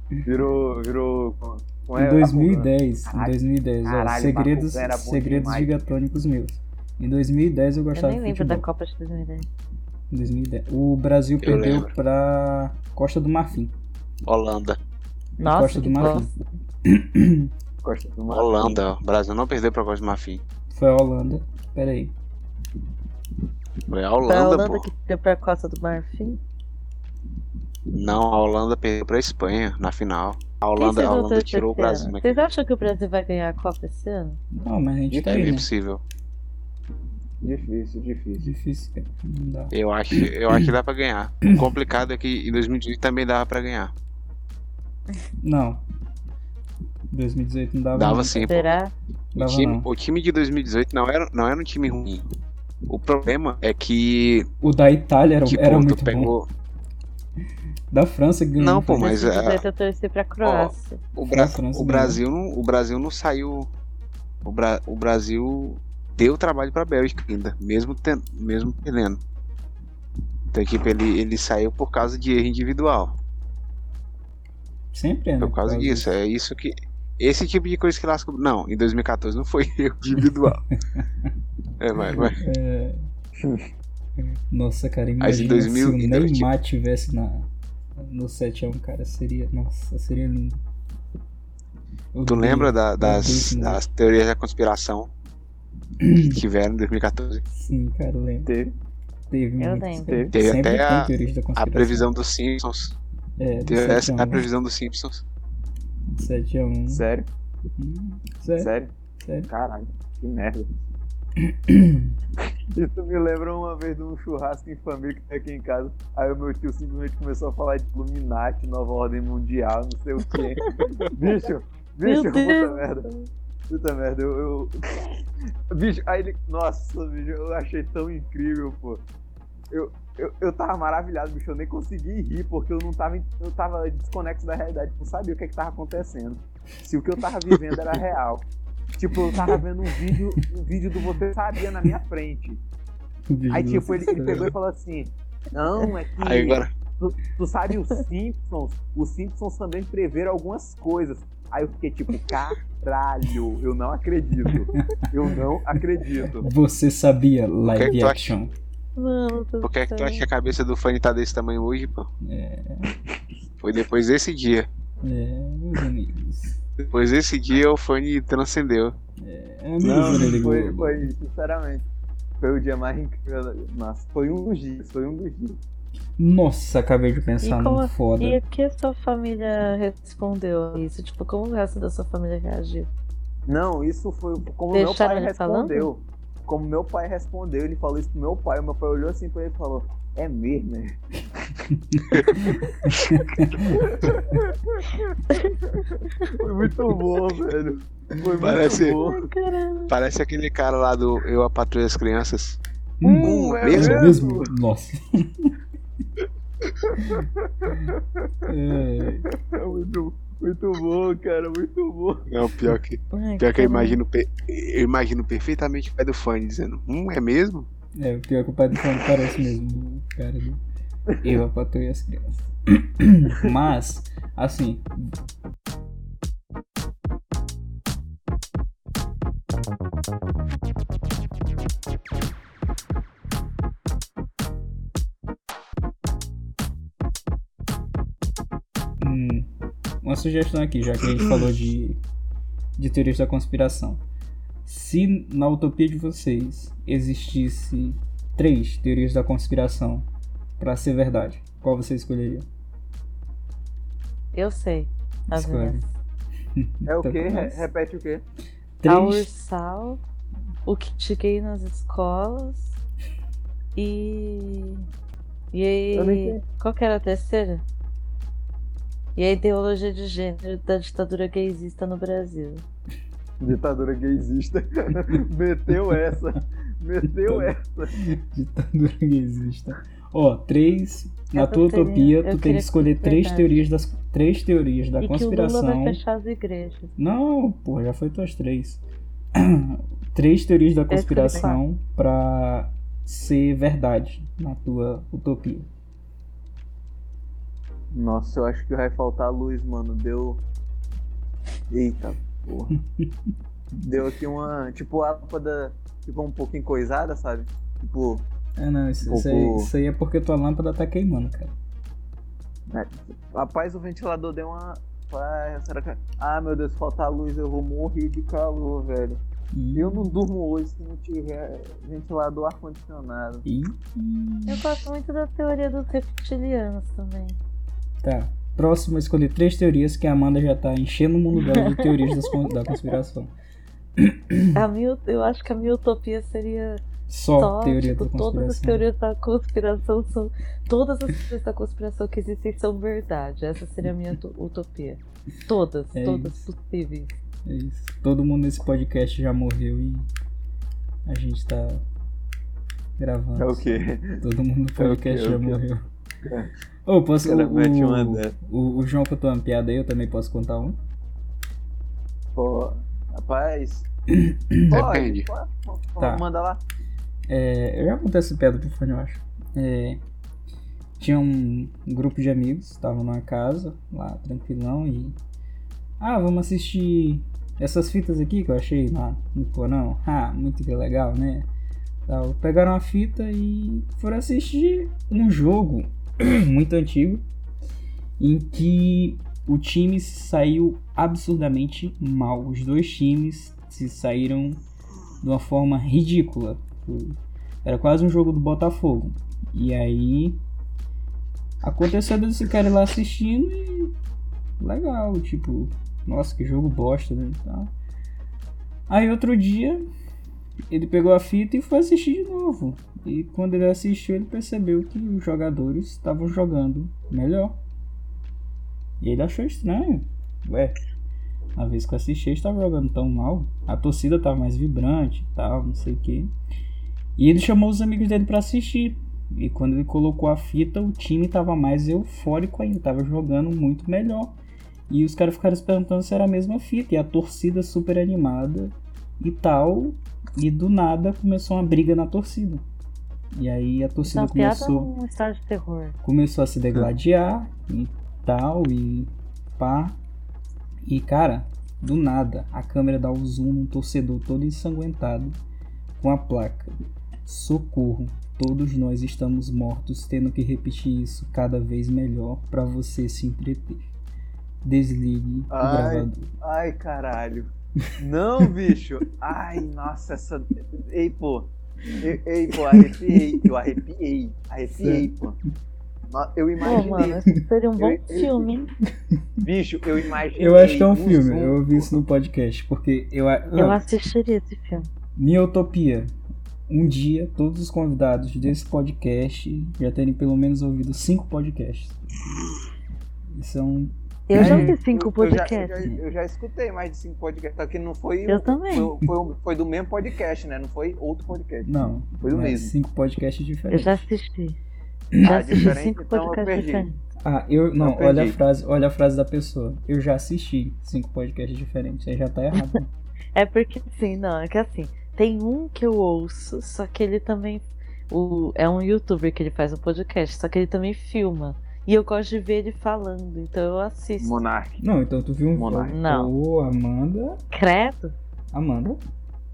Virou. Virou. com- em é- 2010, em Caralho, 2010, ó, caralho, segredos, bom segredos demais. gigatônicos meus. Em 2010 eu Eu gostava nem de lembro da futebol. Copa de 2010. Em 2010. O Brasil Eu perdeu lembro. pra Costa do Marfim. Holanda. Nossa, Costa do Marfim. Costa do Marfim. Holanda. O Brasil não perdeu pra Costa do Marfim. Foi a Holanda. Pera aí. Foi a Foi a Holanda, Holanda pô. que deu pra Costa do Marfim. Não, a Holanda perdeu pra Espanha na final. A Holanda, a Holanda tirou o Brasil. Mas Vocês acham que o Brasil vai ganhar a Copa esse ano? Não, mas a gente tá aí, né? impossível. Difícil, difícil. Difícil, cara. Não dá. Eu acho, eu acho que dá pra ganhar. O complicado é que em 2018 também dava pra ganhar. Não. 2018 não dava. Dava não. sim, pô. Será? O Dava time, não. o time de 2018 não era, não era um time ruim. O problema é que, O da Itália era, tipo, era tu muito bom. Da França ganhou. Não, pô, mas é, 2018 eu torci pra Croácia. o, Bra- a o. Brasil não, o Brasil não saiu. O, Bra- o Brasil deu trabalho pra Bélgica ainda, mesmo, ten- mesmo perdendo. Então, tipo, ele, ele saiu por causa de erro individual. Sempre é, né? Por causa disso. É isso que. Esse tipo de coisa que lasca. Não, em 2014 não foi erro individual. É, mas, mas É... Nossa, cara, imagina em 2000 se o Neymar tivesse na, no 7x1, cara, seria... Nossa, seria lindo. Eu tu lembra da- das, das teorias da conspiração que tiveram em 2014? Sim, cara, eu lembro. Teve. Teve Eu lembro. Teve até a- A previsão dos Simpsons. É, do Teve 7 essa, a a 1. previsão dos Simpsons. 7x1. Sério? Hum, sério, Sério? sério. Caralho, que merda. Isso me lembra uma vez de um churrasco em família que tem aqui em casa. Aí o meu tio simplesmente começou a falar de Illuminati, nova ordem mundial, não sei o quê. bicho, bicho, puta merda. Puta merda, eu, eu- Bicho, aí ele. Nossa, bicho, eu achei tão incrível, pô. Eu, eu, eu tava maravilhado, bicho. Eu nem consegui rir, porque eu não tava. Eu tava desconexo da realidade. Não sabia o que, que tava acontecendo. Se o que eu tava vivendo era real. Tipo, eu tava vendo um vídeo, um vídeo do Você Sabia na minha frente. Aí, tipo, ele, ele pegou e falou assim: Não, é que. Aí agora, Tu, tu sabe os Simpsons? Os Simpsons também preveram algumas coisas. Aí eu fiquei tipo, caralho, eu não acredito. Eu não acredito. Você sabia que live que tu acha? action? Mano, por que, é que tu acha que a cabeça do Fanny tá desse tamanho hoje, pô? É, Foi depois desse dia. é, meus amigos. Depois desse dia o Fanny transcendeu. É, amigos, Não, Orelha foi, foi, sinceramente. Foi o dia mais incrível. Nossa, foi um dos dias, foi um dos dias. Nossa, acabei de E pensar como- num foda. E o que a sua família respondeu a isso? Tipo, como o resto da sua família reagiu? Não, isso foi como meu Deixaram pai ele falando? respondeu. Como meu pai respondeu, ele falou isso pro meu pai. O meu pai olhou assim pra ele e falou: É mesmo, né? Foi muito bom, velho. Foi Parece- muito bom. Parece aquele cara lá do Eu a Patrulha as Crianças. Hum, é mesmo? é mesmo? Nossa. É, É muito, muito bom, cara, muito bom. Não, pior que, pior que eu imagino, eu imagino perfeitamente o pai do Fanny dizendo, hum, é mesmo? É, o pior que o pai do Fone parece mesmo o cara do Eu, a Patrulha e as Crianças. Mas, assim, Hum, uma sugestão aqui, já que a gente falou de, de teorias da conspiração. Se na utopia de vocês existisse três teorias da conspiração pra ser verdade, qual você escolheria? Eu sei. As Escolhe. minhas. É o Então, quê? Re- repete o quê? A Três. Ursal, o kit gay nas escolas e. E aí. Qual que era a terceira? E a ideologia de gênero da ditadura gaysista no Brasil. Ditadura gaysista. Meteu essa. Meteu essa. Ditadura gaysista. Ó, três. Na Eu tua teria- utopia, tu tem que escolher três verdade. teorias das três teorias da e que o Lula conspiração. vai fechar as igrejas. Não, pô, já foi tuas três. três teorias da conspiração pra ser verdade na tua utopia. Nossa, eu acho que vai faltar luz, mano. Deu. Eita porra. Deu aqui uma. Tipo, a lâmpada ficou um pouquinho coisada, sabe? Tipo. Ah, não, isso, Um isso aí, isso aí é porque tua lâmpada tá queimando, cara. né? Rapaz, o ventilador deu uma. Ah, será que. Ah, meu Deus, falta luz, eu vou morrer de calor, velho. Ih, Eu não durmo hoje se não tiver ventilador ar-condicionado. Eu gosto muito da teoria dos reptilianos também. Tá. Próximo, eu escolhi três teorias que a Amanda já tá enchendo o mundo dela de teorias das da conspiração. A minha, eu acho que a minha utopia seria Só, só, teoria tipo, da todas as conspiração. teorias da conspiração são. Todas as teorias da conspiração que existem são verdade. Essa seria a minha uto- utopia. Todas, É todas isso. possíveis. É isso. Todo mundo nesse podcast já morreu e a gente tá gravando. É o quê? Todo mundo no podcast É já morreu. É. Ô, posso. O cara O, mete uma o, o, o João contou uma piada aí, eu também posso contar um? Pô, rapaz. Depende. Pode, pode, pode, Tá. Manda lá. É, eu já contei essa piada pro fone, eu acho. É, tinha um, um grupo de amigos, estavam numa casa, lá, tranquilão, e. Ah, vamos assistir essas fitas aqui que eu achei lá no porão. Ah, muito legal, né? Tal. Pegaram a fita e foram assistir um jogo muito antigo em que o time saiu absurdamente mal. Os dois times se saíram de uma forma ridícula. Era quase um jogo do Botafogo. E aí aconteceu desse cara lá assistindo e legal, tipo, nossa, que jogo bosta, né? Aí outro dia ele pegou a fita e foi assistir de novo. E quando ele assistiu, ele percebeu que os jogadores estavam jogando melhor. E ele achou estranho. Ué, a vez que eu assisti, eles estavam jogando tão mal. A torcida estava mais vibrante e tal, não sei o que. E ele chamou os amigos dele para assistir. E quando ele colocou a fita, o time estava mais eufórico ainda, estava jogando muito melhor. E os caras ficaram se perguntando se era a mesma fita. E a torcida super animada e tal. E do nada começou uma briga na torcida. E aí a torcida é começou, história de terror. começou a se degladiar e tal. E pá. E cara, do nada, a câmera dá o zoom num torcedor todo ensanguentado com a placa. Socorro, todos nós estamos mortos, tendo que repetir isso cada vez melhor para você se entreter. Desligue o Ai. gravador. Ai, caralho. Não, bicho. Ai, nossa, essa. Ei, pô. Ei, ei, pô, arrepiei. Eu arrepiei. Arrepiei, pô. Eu Pô, imaginei. mano, esse seria um bom Eu- filme, hein? Bicho, eu imaginei. Eu acho que é um filme, Zoom, eu ouvi pô. isso no podcast, porque eu. Eu assistiria esse filme. Minha utopia. Um dia, todos os convidados desse podcast já terem pelo menos ouvido cinco podcasts. Isso é um. Eu É, já eu- vi cinco Eu- eu já- podcasts. Eu já, eu já escutei mais de cinco podcasts. Só que não foi. Eu também. Foi, foi, foi do mesmo podcast, né? Não foi outro podcast. Não, Foi do mas mesmo. cinco podcasts Eu diferentes. já assisti. Já Ah, assisti cinco então eu podcasts diferentes. Ah, eu. Não, Eu olha a frase, olha a frase da pessoa. Eu já assisti cinco podcasts diferentes. Aí já tá errado. É porque assim, não, é que assim, tem um que eu ouço, só que ele também. O, é um youtuber que ele faz um podcast, só que ele também filma. E eu gosto de ver ele falando, então eu assisto. Monark. não, então tu viu um. Monark. Não. Ô, Amanda. Credo? Amanda.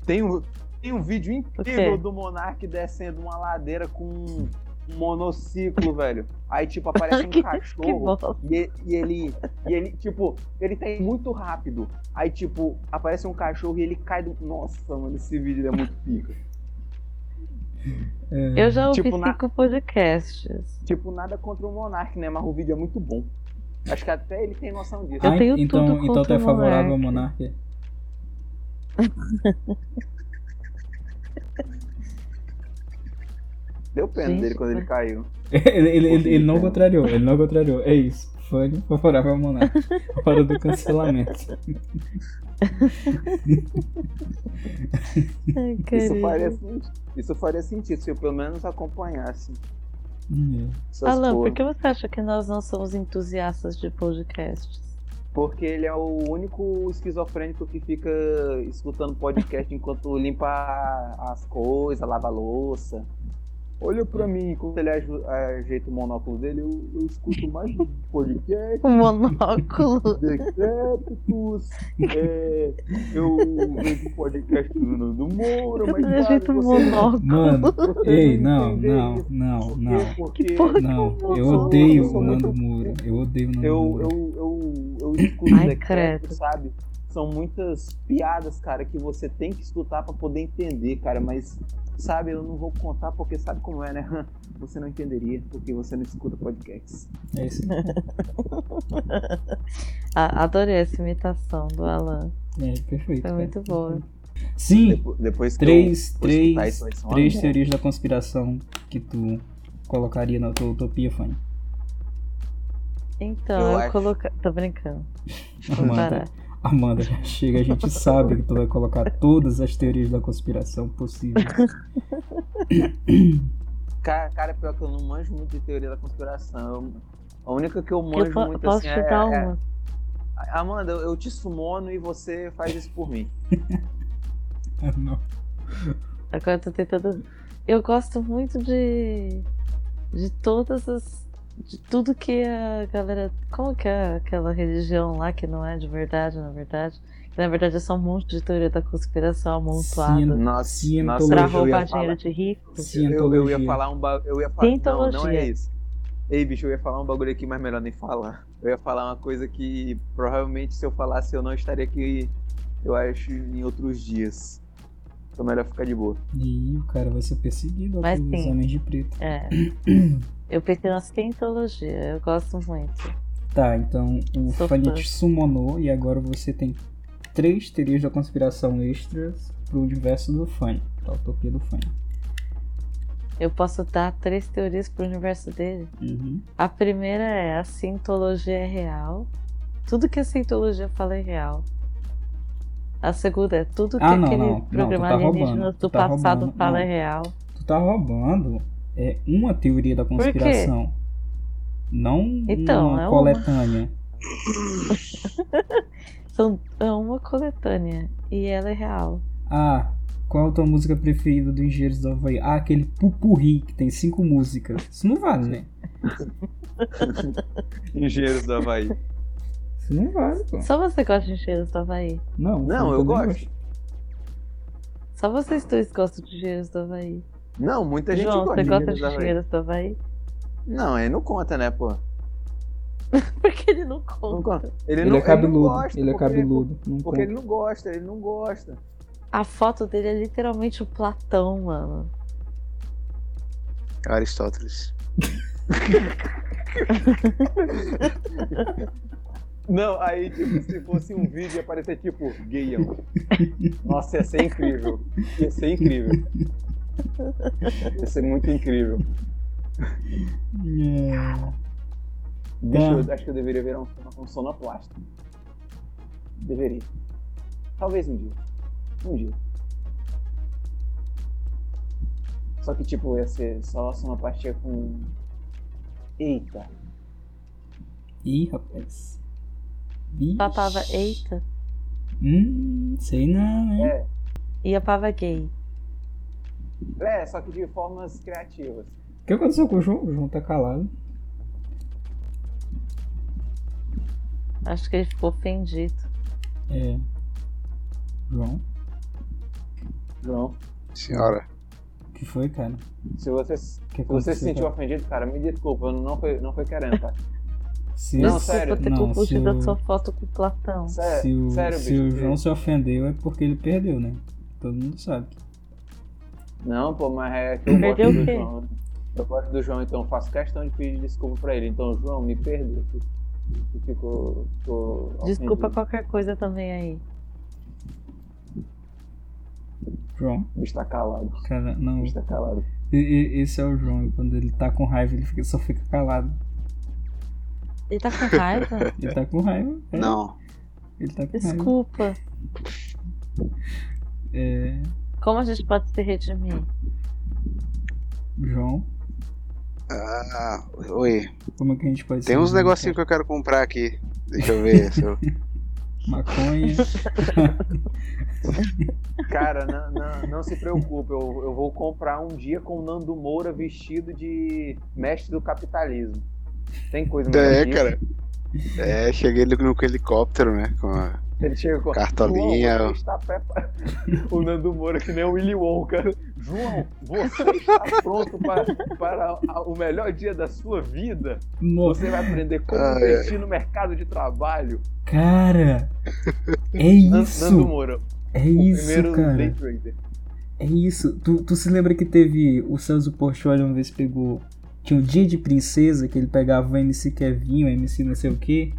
Tem um, tem um vídeo incrível do Monark descendo uma ladeira com um monociclo, velho. Aí, tipo, aparece um que, que cachorro. bosta. E, e ele, e ele, tipo, ele tá indo muito rápido. Aí, tipo, aparece um cachorro e ele cai do. Nossa, mano, esse vídeo é muito pica. É, Eu já ouvi Tipo, na- cinco podcasts. Tipo, nada contra o Monark, né? Mas o vídeo é muito bom. Acho que até ele tem noção disso. Eu ah, tenho então, tudo então tu é favorável ao Monark. Deu pena Gente, dele quando ele caiu. ele, ele, ele, ele não contrariou, ele não contrariou. É isso. Fã favorável ao Monark. Hora do cancelamento. Ai, Isso faria, isso faria sentido se eu pelo menos acompanhasse. Hum, Alan, por que você acha que nós não somos entusiastas de podcasts? Porque ele é o único esquizofrênico que fica escutando podcast enquanto limpa as coisas, lava a louça. Olha pra mim, quando ele ajeita o monóculo dele, eu, eu escuto mais podcast, Um monóculo. decrépitos, é, eu vejo podcast do Nando Moura, mas Eu ajeito sabe, um você- monóculo. Mano, ei, não não, não, não, Por quê? não. Porque porra Não, que eu odeio Eu o Nando Moura. Eu odeio o Nando eu, Moura. eu, eu, eu escuto Ai, decreto, sabe? São muitas piadas, cara, que você tem que escutar pra poder entender, cara, mas, sabe, eu não vou contar porque sabe como é, né? Você não entenderia porque você não escuta podcasts. É isso. Adorei essa imitação do Alan. É, perfeito. Foi cara. muito boa. Sim, Depo- Depois que três, eu três, três teorias da conspiração que tu colocaria na tua utopia, Fanny. Então, Eu eu, colocar. Tô brincando. Vou parar. Amanda, já chega, a gente sabe que tu vai colocar todas as teorias da conspiração possíveis. Cara, cara, pior que eu não manjo muito de teoria da conspiração. A única que eu Eu manjo po- muito posso assim é, é- uma. Amanda, eu te sumono e você faz isso por mim. Não. Agora eu tô tentando. Eu gosto muito de. De todas as. De tudo que a galera. Como que é aquela religião lá que não é de verdade, na verdade? Na verdade, é só um monte de teoria da conspiração amontoada. Nossa, Pra roubar falar- dinheiro de rico. Eu, eu ia falar um bagulho. Eu ia falar. Não, não é isso. Ei, bicho, eu ia falar um bagulho aqui, mas melhor nem falar. Eu ia falar uma coisa que provavelmente se eu falasse eu não estaria aqui, eu acho, em outros dias. Então melhor ficar de boa. E o cara vai ser perseguido Mas pelos sim. homens de preto. É. Eu pensei na cientologia, eu gosto muito. Tá, então o Sou Fanny fã. te summonou e agora você tem três teorias da conspiração extras pro universo do Fanny. Pra utopia do Fanny. Eu posso dar três teorias pro universo dele. Uhum. A primeira é a cientologia é real. Tudo que a cientologia fala é real. A segunda é tudo que Ah, não, aquele não, não, programa tá roubando, alienígena tu do tá passado roubando, fala não. é real. Tu tá roubando é uma teoria da conspiração. Não Então, uma é uma. coletânea. São, é uma coletânea. E ela é real. Ah, qual a tua música preferida do Engenheiros do Havaí? Ah, aquele pupurri que tem cinco músicas. Isso não vale, né? Engenheiros do Havaí. Isso não vale, pô. Só você gosta de engenheiros do Havaí. Não, Não, eu gosto. Só vocês dois gostam de engenheiros do Havaí. Não, muita gente João, gosta você de gosta de Havaí? Não, aí não conta, né, pô? Porque ele não Não conta. conta. Ele, Ele não, é cabeludo. Ele, não gosta Ele é porque- cabeludo. Não Porque conta. ele não gosta, ele não gosta. A foto dele é literalmente o Platão, mano. Aristóteles. Não, aí, tipo, se fosse um vídeo ia aparecer, tipo, gayão. Nossa, ia ser incrível. Ia ser incrível. Ia ser muito incrível. É. Bicho, Tá. eu acho que eu deveria virar um, um sonoplasta. Deveria. Talvez um dia. Um dia. Só que, tipo, ia ser só sonoplastia com. Eita. Ih, rapaz. Vixe. Papava eita Hum, sei não, hein? É, e a pava gay. É, só que de formas criativas. O que aconteceu com o João? O João tá calado. Acho que ele ficou ofendido. É. João? Não. Senhora. O que foi, cara? Se você, O se você se sentiu cara? ofendido, cara, me desculpa, não foi, não foi querendo, tá? Se, Não, se- sério. Ter não, confundido se a sua o, foto com o Platão. Sé- se o, sério, se bicho. o João se ofendeu é porque ele perdeu, né? Todo mundo sabe. Não, pô, mas é que eu Perdeu gosto do quê? João. Eu gosto do João, então eu faço questão de pedir desculpa pra ele. Então, João, me se Ficou, ficou Desculpa ofendido. qualquer coisa também aí. João, O bicho tá calado. cara, não. bicho tá calado. E- e- Esse é o João. Quando ele tá com raiva, ele fica- só fica calado. Ele tá com raiva? Ele tá com raiva. é, Não. Ele tá com raiva. Desculpa. É. Como a gente pode se redimir? João, Ah, oi. como é que a gente pode Tem uns negocinhos que eu quero comprar aqui. Deixa eu ver. se eu- cara? Maconha. Cara, não, não, não se preocupe, eu, eu vou comprar um dia com o Nando Moura vestido de mestre do capitalismo. Tem coisa melhor É, cara. É, cheguei no, no helicóptero, né? Com a... Ele chega com Cartolinha. João, está preparado. O Nando Moura, que nem o Willy Wonka. João, você está pronto para, para a- o melhor dia da sua vida? Nossa, Você vai aprender como investir no mercado de trabalho. cara. É isso. Nando Moura, É o isso, primeiro cara. day trader. É isso. Tu, tu se lembra que teve o Celso Portioli uma vez pegou. Tinha um dia de princesa que ele pegava o MC Kevinho, o MC não sei o que.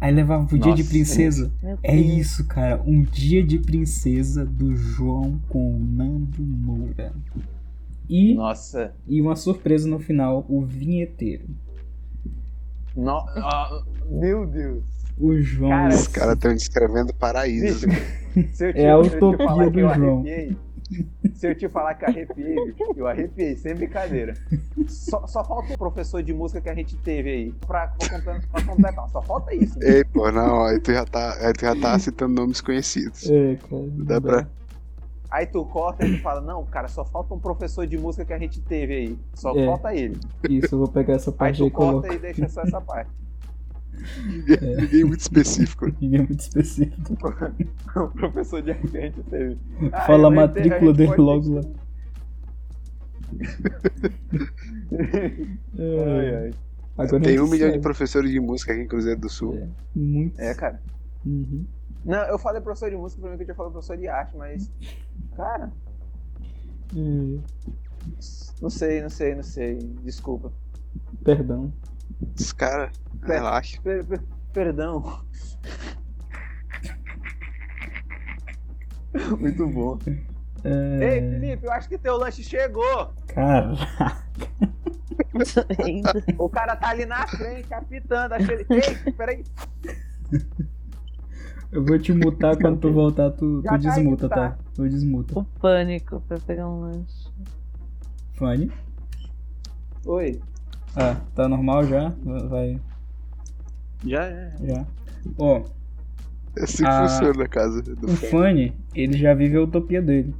Aí levava pro dia de Nossa, princesa. É isso, cara. Um dia de princesa do João com o Nando Moura. E, Nossa. e uma surpresa no final, o vinheteiro. No- meu Deus. O João. Cara, Os caras estão descrevendo paraíso. É a utopia do João. arrepiei, se eu te falar que arrepiei, eu arrepiei, sem brincadeira. Só, só falta o professor de música que a gente teve aí pra, pra, completar, pra completar. Só falta isso. bicho. Ei, pô, não, aí tu já tá, aí tu já tá citando nomes conhecidos. É, cara. não Dá pra- Aí tu corta e tu fala, não, cara, só falta um professor de música que a gente teve aí. Só É. falta ele. Isso, eu vou pegar essa Aí parte tu aí e corta colocar. e deixa só essa parte. Ninguém, ninguém muito específico. Ninguém é muito específico. o professor de repente teve. Ah, Fala a matrícula dele pode logo lá. Ai, É, ai. agora Tem é um milhão de professores de música aqui em Cruzeiro do Sul. É, muito. É, cara. Uhum. Não, eu falei professor de música, pra mim que eu tinha falado professor de arte, mas. Cara, É, não sei, não sei, não sei. Desculpa. perdão. Esse cara, É. relaxa. Per- per- perdão. Muito bom. É, Ei, Felipe, eu acho que teu lanche chegou. Cara, Tô vendo. O cara tá ali na frente, apitando. Ele... Ei, peraí. eu vou te mutar quando tu voltar, tu, tu tá desmuta, tá? tá. Tu desmuta. O pânico pra pegar um lanche. Fanny? Oi. Ah, tá normal já? Vai, Já é. já. Ó, É assim que Ah, funciona a casa do o Fanny, ele já vive a utopia dele.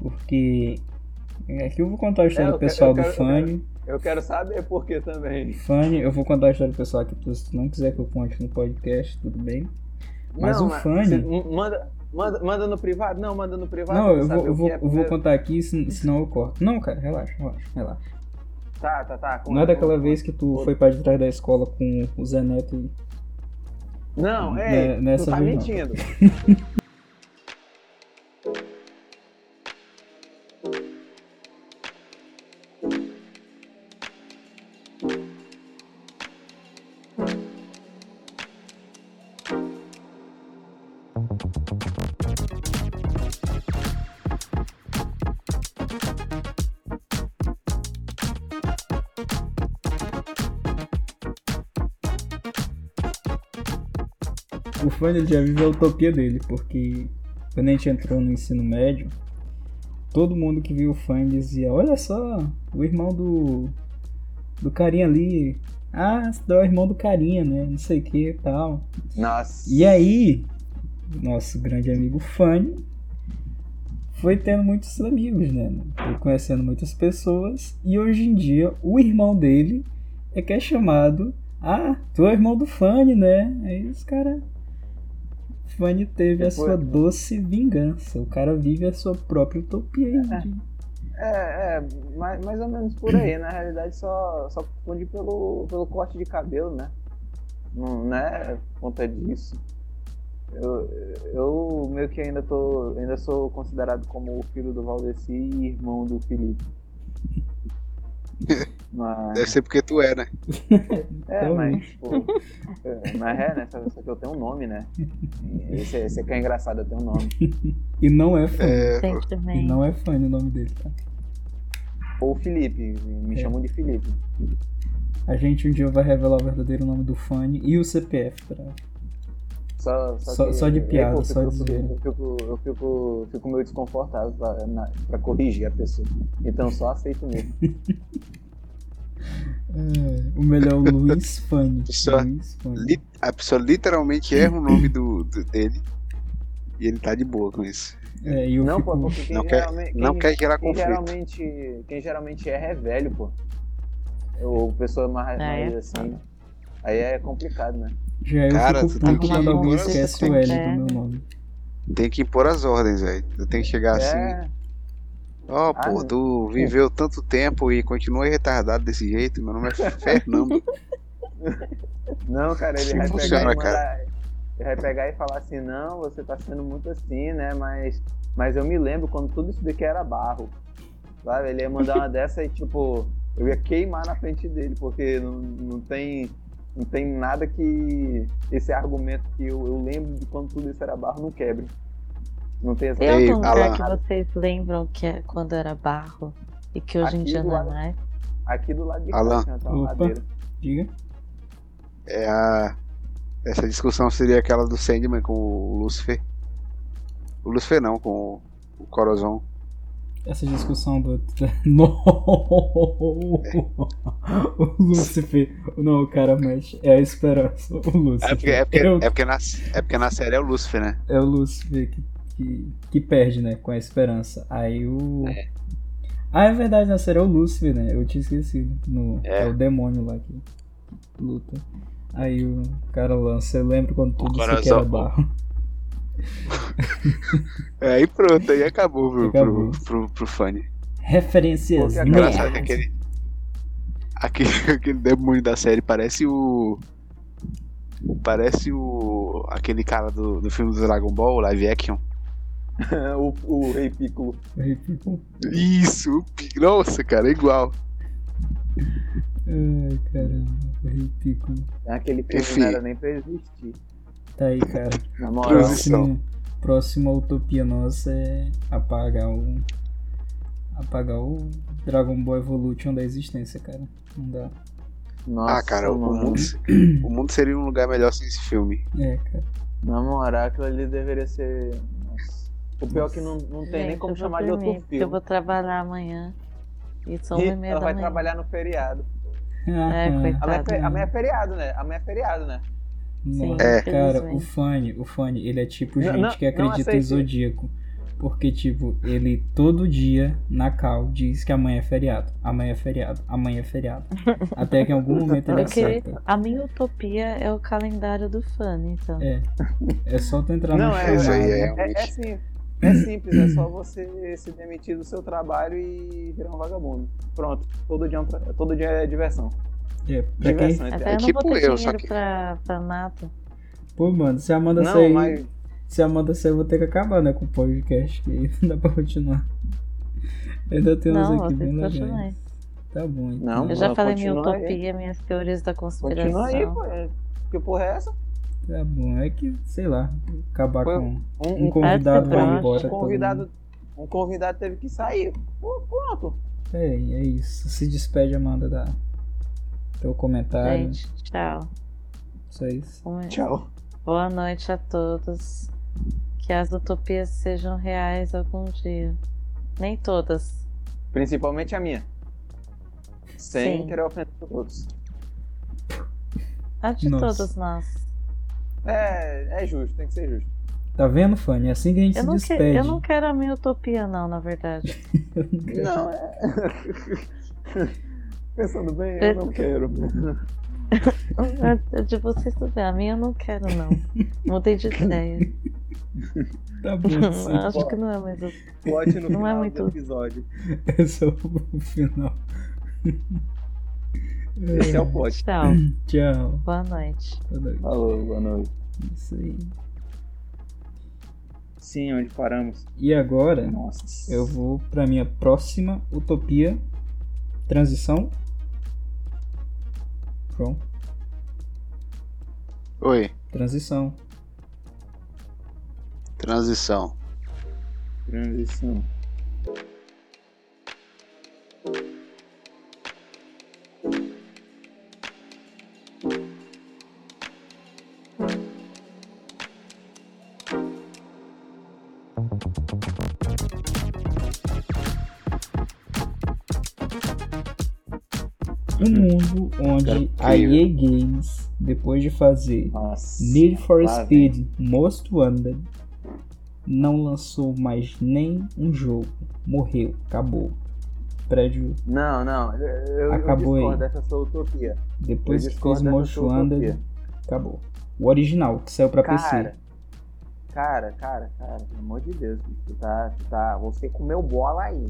Porque. Aqui eu vou contar a história É, eu quero- pessoal do quero- eu Fanny. Eu quero saber por que também. Fanny, eu vou contar a história pessoal aqui, se tu não quiser que eu conte no podcast, tudo bem. Mas Não, o Fanny- Manda, manda, manda no privado? Não, manda no privado. Não, eu vou, eu vou, é eu vou contar aqui, sen- senão eu corto. Não, cara, relaxa, relaxa, relaxa. Tá, tá, tá. Não é daquela vez que tu foi pra trás da escola com o Zé Neto e. Não, Né- ei, nessa tu tá vez mentindo. Fanny ele já vive a utopia dele, porque quando a gente entrou no ensino médio, todo mundo que viu o Fanny dizia: Olha só, o irmão do. do carinha ali. Ah, é o irmão do carinha, né? Não sei o que e tal. Nossa. E aí, nosso grande amigo Fanny foi tendo muitos amigos, né? Foi conhecendo muitas pessoas. E hoje em dia, o irmão dele é que é chamado. Ah, tu é o irmão do Fanny, né? Aí os caras. Fanny teve a Depois- sua doce vingança. O cara vive a sua própria utopia. aí de- É, é mais, mais ou menos por aí. Na realidade, só, só confunde pelo, pelo corte de cabelo, né? Não, não é por conta disso. Eu, eu meio que ainda tô. Ainda sou considerado como o filho do Valdeci e irmão do Felipe. Mas, Deve ser porque tu é, né? é, mas, tipo, é, mas é, né? Só, só que eu tenho um nome, né? Esse, esse aqui é engraçado, eu tenho um nome. E não é Fanny. É, E não é Fanny o nome dele, tá? Ou Felipe, me É. chamam de Felipe. A gente um dia vai revelar o verdadeiro nome do Fanny e o CPF pra Só, Só- que- só de eu- piada, eu, só fico, de eu, zoeira. fico, eu fico, fico meio desconfortável pra, na- pra corrigir a pessoa. Então só aceito mesmo. É, o melhor Luiz Fanny. Só- Luiz Fanny. li- a pessoa literalmente erra o nome do, do- dele e ele tá de boa com isso. É, e eu não, fico... pô, porque quem Não quer, geralmente. não quem, quer gerar quem conflito. geralmente, quem geralmente erra é velho, pô. Ou pessoa mais, Ah, é? mais assim. Aí é complicado, né? Já eu Cara, fico tu tem puto que quando alguém esquece o L do meu nome. Tem que impor as ordens, velho. Tu tem que chegar assim. Ó, Ah, pô, tu viveu tanto tempo e continua retardado desse jeito. Meu nome é Fernando. Não, cara, ele Assim vai funciona, pegar e mandar. Ele vai pegar e falar assim, não, você tá sendo muito assim, né? Mas, mas eu me lembro quando tudo isso daqui era barro. Sabe? Ele ia mandar uma dessa e tipo, eu ia queimar na frente dele, porque não, não tem. Não tem nada que esse argumento que eu, eu lembro de quando tudo isso era barro não quebre. Não tem essa Tem algum lugar que vocês lembram que é quando era barro e que hoje em Aqui dia do não é lado. mais? Aqui do lado de Alan. cá tinha uma Opa. ladeira. Diga. É a. Essa discussão seria aquela do Sandman com o Lucifer. O Lucifer não, com o Corozon. Essa discussão do. Não! O Lúcifer. Não, o cara mexe. É a esperança. O Lúcifer. É porque, é, porque, é, o, é, porque na, é porque na série é o Lucifer, né? é o Lúcifer que, que, que perde, né? Com a esperança. Aí o. Ah, é verdade, na série é o Lúcifer, né? Eu tinha esquecido. No, é. É. o demônio lá que luta. Aí o cara lança, eu lembro quando tudo isso aqui era barro. É, aí pronto, aí acabou pro, Acabou. pro, pro, pro Fanny. Referências Porque é Engraçado que nerds. aquele. Aquele, aquele demônio da série parece o. Parece o. aquele cara do, do filme do Dragon Ball, live action. o, o Rei Piccolo. Aí ficou- Isso, o nossa, cara, é igual. Ai, caramba, o Rei Piccolo. Aquele filme Enfim. não era nem pra existir. Tá aí, cara. Na moral. Próxima, próxima utopia nossa é apagar o. Apagar o Dragon Ball Evolution da existência, cara. Não dá. Nossa, ah, cara, o mundo, o mundo seria um lugar melhor sem esse filme. É, cara. Na moral, aquilo ali deveria ser. O pior é que não, não tem nem Gente, como eu vou chamar de outro porque Eu filme. vou trabalhar amanhã. E são E ela vai manhã. trabalhar no feriado. É, coitado. Amanhã, é amanhã é feriado, né? Amanhã é feriado, né? Não, É. Cara, o. Fanny, o Fanny, ele é tipo gente não, que não acredita em. Zodíaco. Porque, tipo, ele todo dia na cal diz que amanhã é feriado. Amanhã é feriado. Amanhã é feriado. Até que em algum momento ele Porque acerta. a minha utopia é o calendário do fã, então. É. É só tu entrar Não, no é, Isso aí jornal. é- É, é sim- é simples, é só você se demitir do seu trabalho e virar um vagabundo. Pronto, todo dia é, todo dia é diversão. É, pra. Diversão, Até eu não tipo vou ter eu, dinheiro que- pra, pra nada. Pô, mano, se a Amanda Não, sair. mas Se a Amanda sair, eu vou ter que acabar, né, com o podcast, que aí não dá pra continuar. Ainda tem uns aqui bem legais. Tá bom, então. Não, Eu já Não, falei minha continua aí. utopia, minhas teorias da conspiração. continua aí, pô. é- Que porra é essa? Tá bom, é que, sei lá, acabar Foi- com Um, um convidado ser vai embora. um convidado, um convidado teve que sair. Pronto. É, é isso. Se despede, Amanda, da teu comentário. Gente, tchau. Isso é isso. Um- Tchau. Boa noite a todos. Que as utopias sejam reais algum dia. Nem todas. Principalmente a minha. Sem Sim. querer ofender os outros. A de Nossa. todos nós. É, é justo, tem que ser justo. Tá vendo, Fanny? É assim que a gente Eu se não, que- despede. eu não quero a minha utopia, não, na verdade. Não, é. Pensando bem, eu não quero. A de vocês tudo bem. A minha eu não quero, não. Mudei de ideia. Tá bom, sim. Acho que não é mais. o- Plot no Não final é do muito- episódio. Esse é o final. Esse é o plot. Tchau. Tchau. Boa noite. Boa noite. Falou, boa noite. Isso aí. Sim, onde paramos? E agora, Nossa. eu vou pra minha próxima utopia. Transição. Pronto. Oi, Transição. transição. Transição. Um mundo onde a. EA Games, depois de fazer Nossa. Need for Speed Most Wanted, não lançou mais nem um jogo. Morreu, acabou. Prédio, Não, não. Eu, eu Acabou discordo aí. dessa sua utopia. depois Eu que fez Most Wanted, acabou. O original, que saiu pra PC. Cara, cara, cara, cara, pelo amor de Deus, tu tá, tu tá, você comeu bola aí.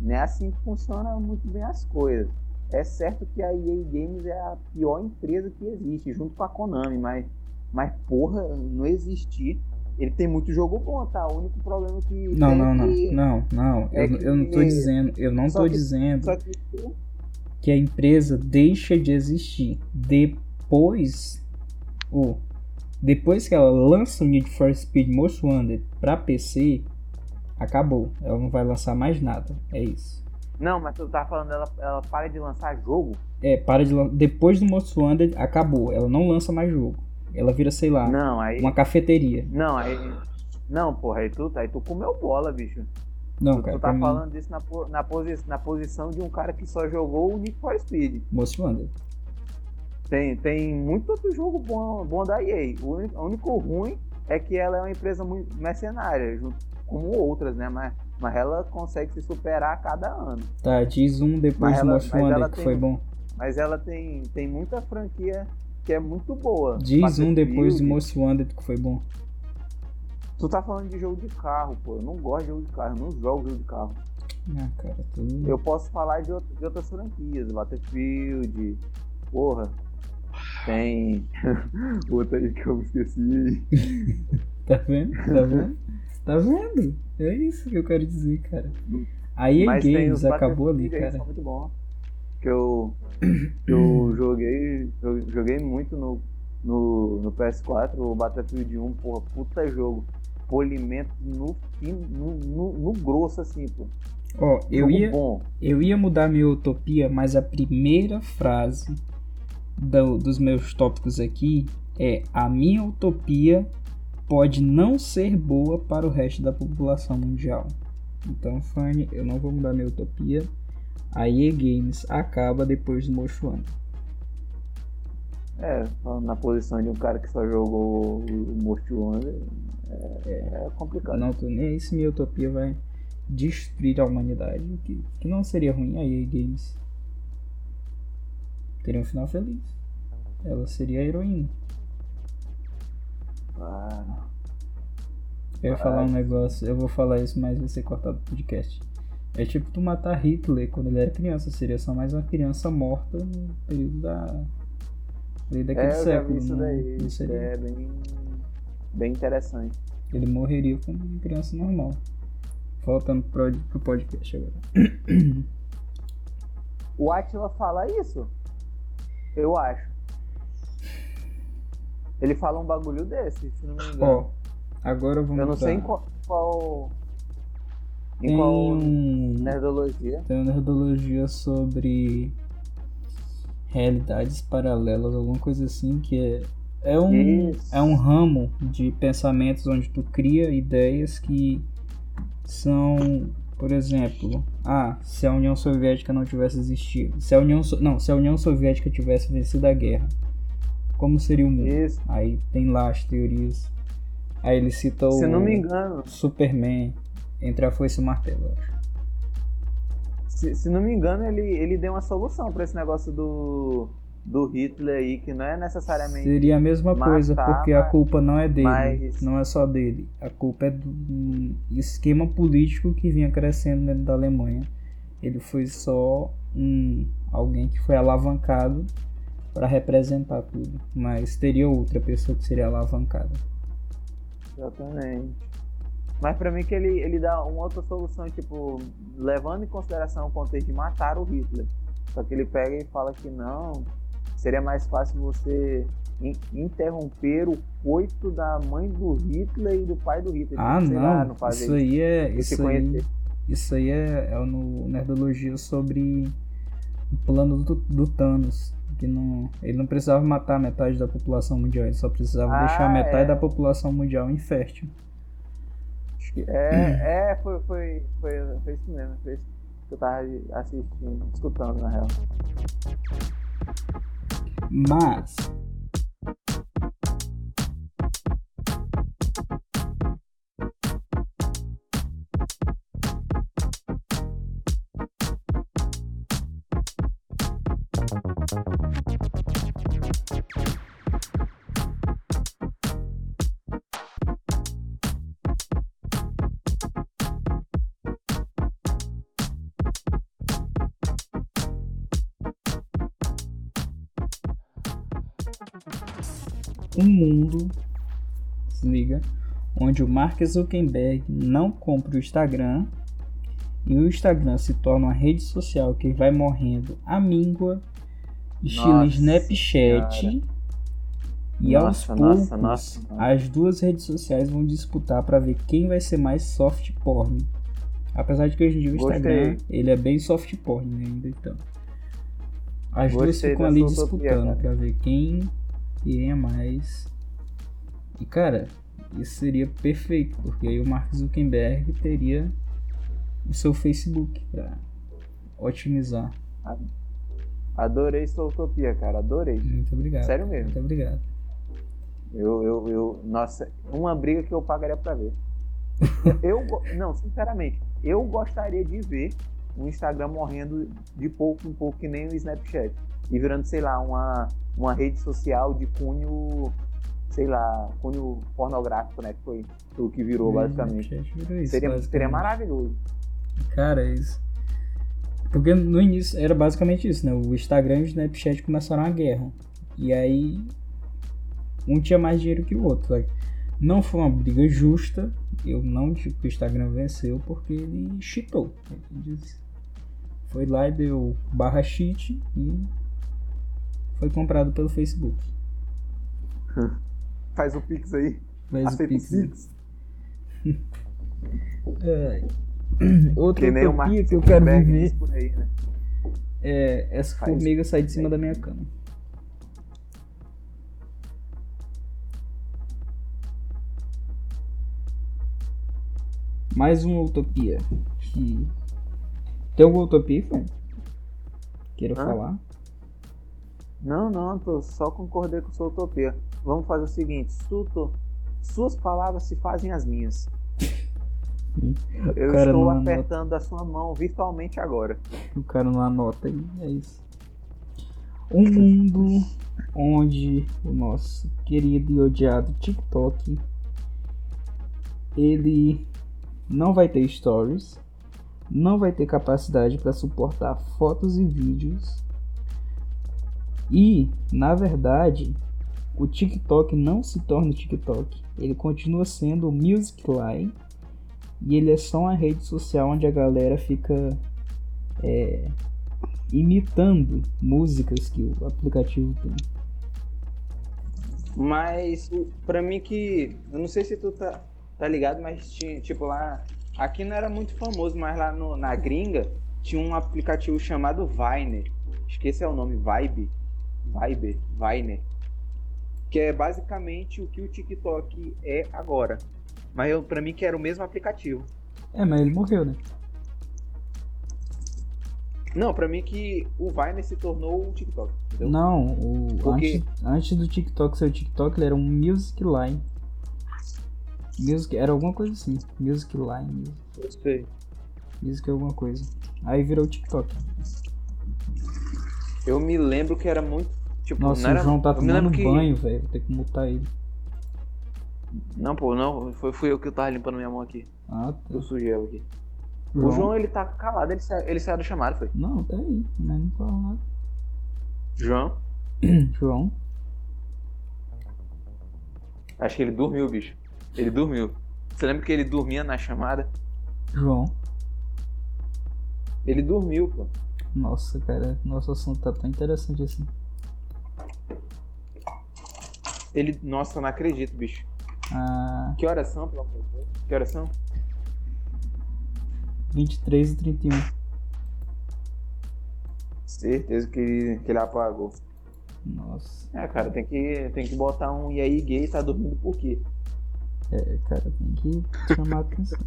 Não é assim que funciona muito bem as coisas. É certo que a EA Games é a pior empresa que existe, junto com a Konami, mas, mas porra, não existir. Ele tem muito jogo bom, tá? O único problema que. Não, tem não, é não, que- não, não. é Eu, que- eu não tô dizendo, eu não só tô que- dizendo que. que a empresa deixa de existir depois o depois que ela lança o Need for Speed Most Wanted pra PC, acabou. Ela não vai lançar mais nada. É isso. Não, mas tu tá falando, ela, ela para de lançar jogo? É, para de depois do Most Wanted acabou. Ela não lança mais jogo. Ela vira, sei lá, Não, aí. uma cafeteria. Não, aí. Não, porra, aí tu, aí tu comeu bola, bicho. Não, tu, cara, tu tá mim, falando disso na, po- na, posi na posição de um cara que só jogou o Need for Speed. Most Wanted. Tem, tem muito outro jogo bom, bom da EA. O único, o único ruim é que ela é uma empresa muito mercenária, junto, como outras, né? Mas, mas ela consegue se superar a cada ano. Tá, diz um depois Mas do ela- que tem- foi bom. Mas ela tem, tem muita franquia que é muito boa. Diz um depois do. Most Wanted que foi bom. Tu tá falando de jogo de carro, pô. Eu não gosto de jogo de carro, eu não jogo jogo de carro. Ah, cara, tu. Eu posso falar de, out- de outras franquias, Battlefield, porra. Tem outra aí que eu esqueci. Tá vendo? Tá vendo? Tá vendo? É isso que eu quero dizer, cara. A EA Mas Games acabou ali, aí que cara. muito bom. Que eu, que eu joguei, eu joguei muito no, no, no PS4, o Battlefield 1, porra, puta jogo. Polimento no, no, no, no grosso, assim, pô. Ó, eu Jogo ia, bom. eu ia mudar minha utopia, mas a primeira frase do- dos meus tópicos aqui é: A minha utopia pode não ser boa para o resto da população mundial. Então, Fanny, eu não vou mudar minha utopia. A EA Games acaba depois do Most Wanted. É, na posição de um cara que só jogou o Most Wanted, é, é complicado. Não tô nem aí se minha utopia vai destruir a humanidade, que, que não seria ruim a EA Games. Teria um final feliz. Ela seria a heroína. Ah, Eu ia falar um negócio, eu vou falar isso, mas vai ser cortado do podcast. É tipo tu matar Hitler quando ele era criança, seria só mais uma criança morta no período da. ali daquele é, século. isso não- daí. não seria- é bem, bem interessante. Ele morreria como uma criança normal. Voltando pro, pro podcast agora. O Atila fala isso? Eu acho. Ele fala um bagulho desse, se não me engano. Ó, agora vamos eu não sei em qual. qual- em Tem qual nerdologia. Tem uma nerdologia sobre realidades paralelas, alguma coisa assim, que é, é, um, Isso. é um ramo de pensamentos onde tu cria ideias que são, por exemplo, ah, se a União Soviética não tivesse existido, se a União, So- não, se a União Soviética tivesse vencido a guerra, como seria o mundo? Isso. Aí tem lá as teorias. Aí ele cita Se o não me engano, Superman entre a foice e o martelo, se, se não me engano, ele, ele deu uma solução pra esse negócio do, do Hitler aí, que não é necessariamente. Seria a mesma coisa, matar, porque a culpa não é dele, mas- não é só dele. A culpa é do um esquema político que vinha crescendo dentro da Alemanha. Ele foi só um alguém que foi alavancado para representar tudo, mas teria outra pessoa que seria alavancada. Exatamente. Mas pra mim que ele, ele dá uma outra solução, tipo, levando em consideração o contexto de matar o Hitler. Só que ele pega e fala que não, seria mais fácil você in- interromper o coito da mãe do Hitler e do pai do Hitler. Ah, lá, não, isso aí é isso aí, isso aí é, é no nerdologia sobre o plano do, do Thanos. Que não, ele não precisava matar metade da população mundial, ele só precisava Ah, deixar metade é. da população mundial infértil. Acho que- É, é foi, foi, foi, foi isso mesmo. Foi isso que eu tava assistindo, escutando na real. Mas onde o Mark Zuckerberg não compra o Instagram e o Instagram se torna uma rede social que vai morrendo à míngua, estilo Snapchat. E aos Nossa, poucos, nossa, nossa, as duas redes sociais vão disputar para ver quem vai ser mais soft porn. Apesar de que hoje em dia o Instagram ele é bem soft porn ainda então. As duas Gostei ficam dessa ali disputando cara. para ver quem quem é mais. E cara, isso seria perfeito, porque aí o Mark Zuckerberg teria o seu Facebook para otimizar. Adorei sua utopia, cara. Adorei. Muito obrigado. Sério mesmo. Muito obrigado. Eu, eu, eu, nossa, uma briga que eu pagaria pra ver. Eu, não, sinceramente, eu gostaria de ver o Instagram morrendo de pouco em pouco, que nem o Snapchat. e virando, sei lá, uma, uma rede social de cunho, sei lá, cunho pornográfico, né? Que foi o que virou, basicamente. Virou isso, Seria, basicamente. seria maravilhoso. Cara, é isso. Porque no início era basicamente isso, né? O Instagram e o Snapchat começaram a guerra. E aí um tinha mais dinheiro que o outro. sabe? Não foi uma briga justa. Eu não digo que o Instagram venceu porque ele cheatou. Ele Foi lá e deu barra cheat e foi comprado pelo Facebook. Faz o Pix aí. O Aceita o Pix- Pix. É. Outra Que utopia que eu quero viver aí, né? é essa Faz. formiga sair de cima da minha cama. Mais uma utopia que tem alguma utopia, Fran? Queira Hã? falar? Não, não, tô só concordei com sua utopia. Vamos fazer o seguinte, Suto, suas palavras se fazem as minhas. Eu cara estou anota. apertando a sua mão virtualmente agora. O cara não anota aí, é isso. Um mundo onde o nosso querido e odiado TikTok ele não vai ter stories, não vai ter capacidade para suportar fotos e vídeos. E, na verdade, o TikTok não se torna o TikTok. Ele continua sendo o Musicline e ele é só uma rede social onde a galera fica é, imitando músicas que o aplicativo tem. Mas pra mim que. Eu não sei se tu tá, tá ligado, mas tinha, tipo, lá. Aqui não era muito famoso, mas lá no- na gringa tinha um aplicativo chamado Viner. Esqueci é o nome, Vibe. Viber, Viner. Que é basicamente o que o TikTok é agora. Mas eu, pra mim que era o mesmo aplicativo. É, mas ele morreu, né? Não, pra mim que o Viner se tornou o TikTok. Entendeu? Não, o, Porque- antes, antes do TikTok ser o TikTok, ele era um Music Line. Music, era alguma coisa assim. Music Line, Music, Eu sei. Music alguma coisa. Aí virou o TikTok. Eu me lembro que era muito. Tipo, Nossa, não era, o João tá tomando que- banho, velho. Vou ter que mutar ele. Não, pô, não. Foi, fui eu que tava limpando minha mão aqui. Ah, tá. Eu sujei ela aqui. João? O João, ele tá calado, ele, sa... ele saiu do chamado, foi. Não, tá aí. Mas não fala nada. João? João? Acho que ele dormiu, bicho. Ele dormiu. Você lembra que ele dormia na chamada? João? Ele dormiu, pô. Nossa, cara. Nosso assunto tá tão interessante assim. Ele. Nossa, não acredito, bicho. Ah, Que horas são, pelo amor de Deus? Que horas são? 23 e 31. Certeza que ele, que ele apagou. Nossa. É, cara, tem que, tem que botar um e aí gay tá dormindo por quê? É, cara, tem que chamar a atenção.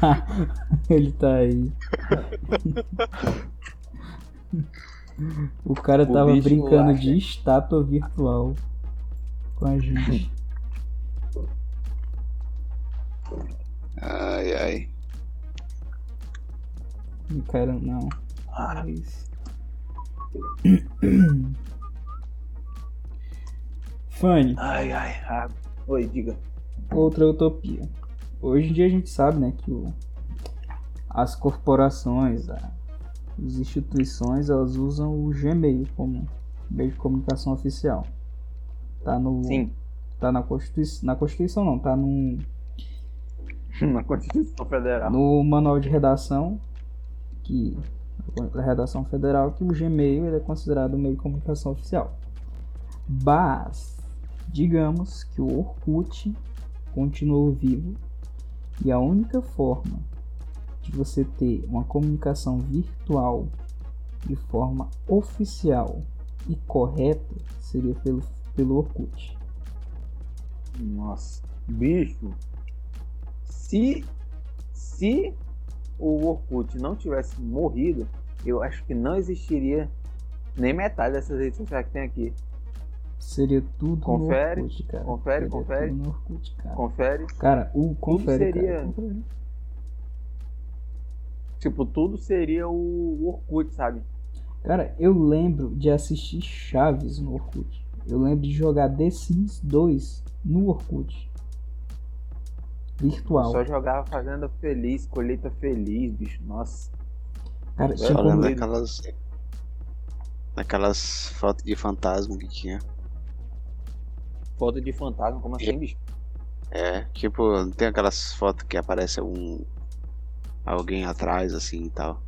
Ele tá aí. O cara O tava brincando lá, de estátua virtual com a gente. Ai, ai. O cara, não. Ah, É. Fanny, ai, ai. ah. Oi, diga. outra utopia. Hoje em dia a gente sabe, né, que o- as corporações, a- as instituições, elas usam o Gmail como meio de comunicação oficial. Tá no, Sim. tá na Constituição, na Constituição não, tá no, Na Constituição Federal. no manual de redação que a redação federal que o Gmail ele é considerado um meio de comunicação oficial. Mas digamos que o Orkut continuou vivo e a única forma de você ter uma comunicação virtual de forma oficial e correta seria pelo, pelo Orkut. Nossa. Bicho. Se. Se o Orkut não tivesse morrido, eu acho que não existiria nem metade dessas redes sociais que tem aqui. Seria tudo Confere, no Orkut, cara. confere, Seria confere. Orkut, cara. Confere. Cara, o confere, seria- cara. confere. Tipo, tudo seria o Orkut, sabe? Cara, eu lembro de assistir Chaves no Orkut. Eu lembro de jogar The Sims 2 no Orkut. Virtual. Só jogava Fazenda Feliz, Colheita Feliz, bicho. Nossa. Cara, Eu como... lembro daquelas. Daquelas fotos de fantasma que tinha. Foto de fantasma, como assim, bicho? É, tipo, não tem aquelas fotos que aparece um. Alguém atrás, assim e tal.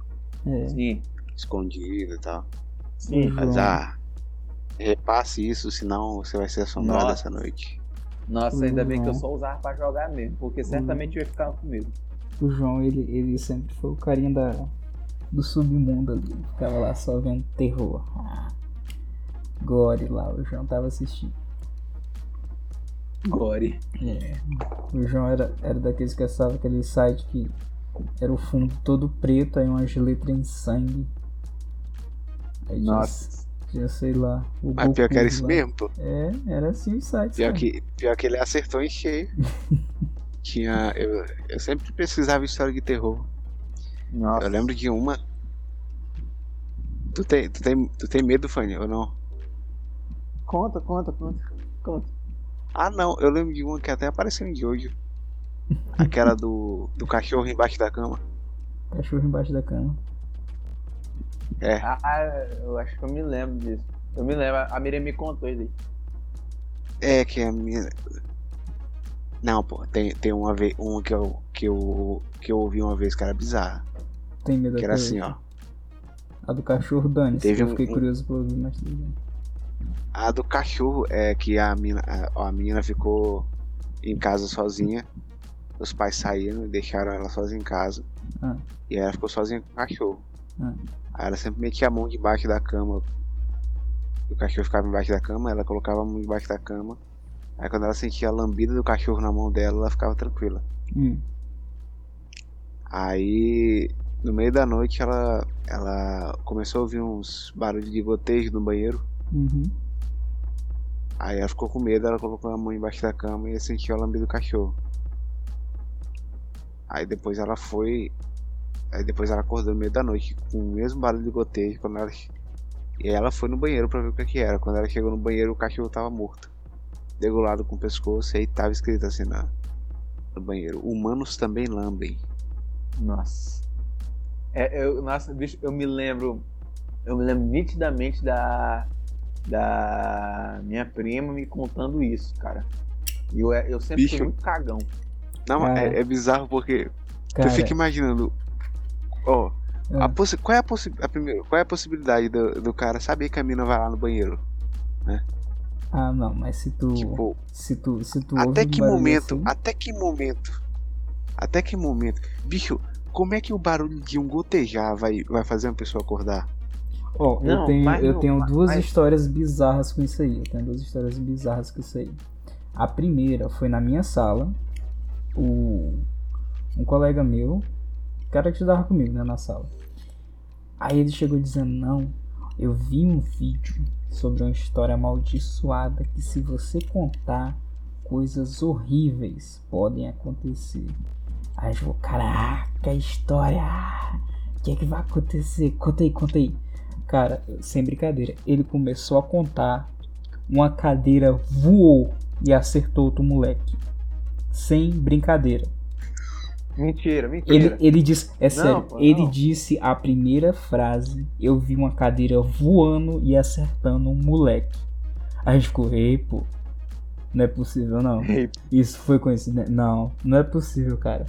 É, Sim, Escondido e tal. sim. Uhum. Mas ah. Repasse isso, senão você vai ser assombrado Nossa. essa noite. Nossa, ainda bem que eu Não. só usava pra jogar mesmo, porque certamente eu ia ficar comigo. o João, ele, ele sempre foi o carinha da, do submundo ali. Ficava lá só vendo terror. Ah, Gore lá, o João tava assistindo. Gore. É. O João era, era daqueles que acessava aquele site que era o fundo todo preto, aí umas letras em sangue. Aí Nossa. Tinha, sei lá. O Mas pior que era Goku isso lá. mesmo, pô. É, era assim o site. Pior cara. que, pior que ele acertou em cheio. Tinha. Eu, eu sempre pesquisava história de terror. Nossa. Eu lembro de uma. Tu tem, tu tem, tu tem medo, Fanny, ou não? Conta, conta, conta. Conta. Ah, não, eu lembro de uma que até apareceu em Jojo. Aquela do, do cachorro embaixo da cama. Cachorro embaixo da cama. É, Ah, eu acho que eu me lembro disso. Eu me lembro, a Miriam me contou isso aí. é que a minha. Não, pô, tem, tem uma vez, uma que eu, que eu, que eu ouvi uma vez que era bizarra. Tem medo Que era assim, ó. A do cachorro Dani. Teve Eu um- fiquei um- curioso pra ouvir mais tudo. A do cachorro é que a mina, a, a menina ficou em casa sozinha. Os pais saíram e deixaram ela sozinha em casa. Ah. E ela ficou sozinha com o cachorro. Ah. Aí ela sempre metia a mão debaixo da cama. O cachorro ficava embaixo da cama, ela colocava a mão debaixo da cama. Aí quando ela sentia a lambida do cachorro na mão dela, ela ficava tranquila. Hum. Aí no meio da noite ela, ela começou a ouvir uns barulhos de gotejo no banheiro. Uhum. Aí ela ficou com medo, ela colocou a mão embaixo da cama e sentiu a lambida do cachorro. Aí depois ela foi. Aí depois ela acordou no meio da noite com o mesmo barulho de gotejo quando ela. E ela foi no banheiro pra ver o que, que era. Quando ela chegou no banheiro o cachorro tava morto. Degolado com o pescoço e aí tava escrito assim na, no banheiro. Humanos também lambem. Nossa. É, eu, nossa, bicho, eu me lembro. Eu me lembro nitidamente da. Da minha prima me contando isso, cara. E eu, eu sempre Bicho. fui muito cagão. Não, é, é bizarro porque Cara, tu fica imaginando. Ó, Ah. a possi- qual é a, possi a primeiro, qual é a possibilidade do, do cara saber que a mina vai lá no banheiro? ah, não, mas se tu. Tipo, se tu. Se tu até que momento? assim- Até que momento? Até que momento? Bicho, como é que o barulho de um gotejar vai, vai fazer uma pessoa acordar? Ó, eu Não, tenho, mas eu não, tenho mas- duas mas- histórias bizarras com isso aí. Eu tenho duas histórias bizarras com isso aí. A primeira foi na minha sala. O, um colega meu, o cara que estudava comigo, né, na sala. Aí ele chegou dizendo: Não, eu vi um vídeo sobre uma história amaldiçoada que, se você contar, coisas horríveis podem acontecer. Aí eu falei: Caraca, história! O que é que vai acontecer? Conta aí, conta aí. Cara, sem brincadeira, ele começou a contar. Uma cadeira voou e acertou outro moleque. Sem brincadeira. Mentira, Ele, mentira. ele disse, é sério, pô, ele não. disse a primeira frase. Eu vi uma cadeira voando e acertando um moleque. A gente ficou, ei, pô. Não é possível, não. Isso foi coincidência. Não, não é possível, cara.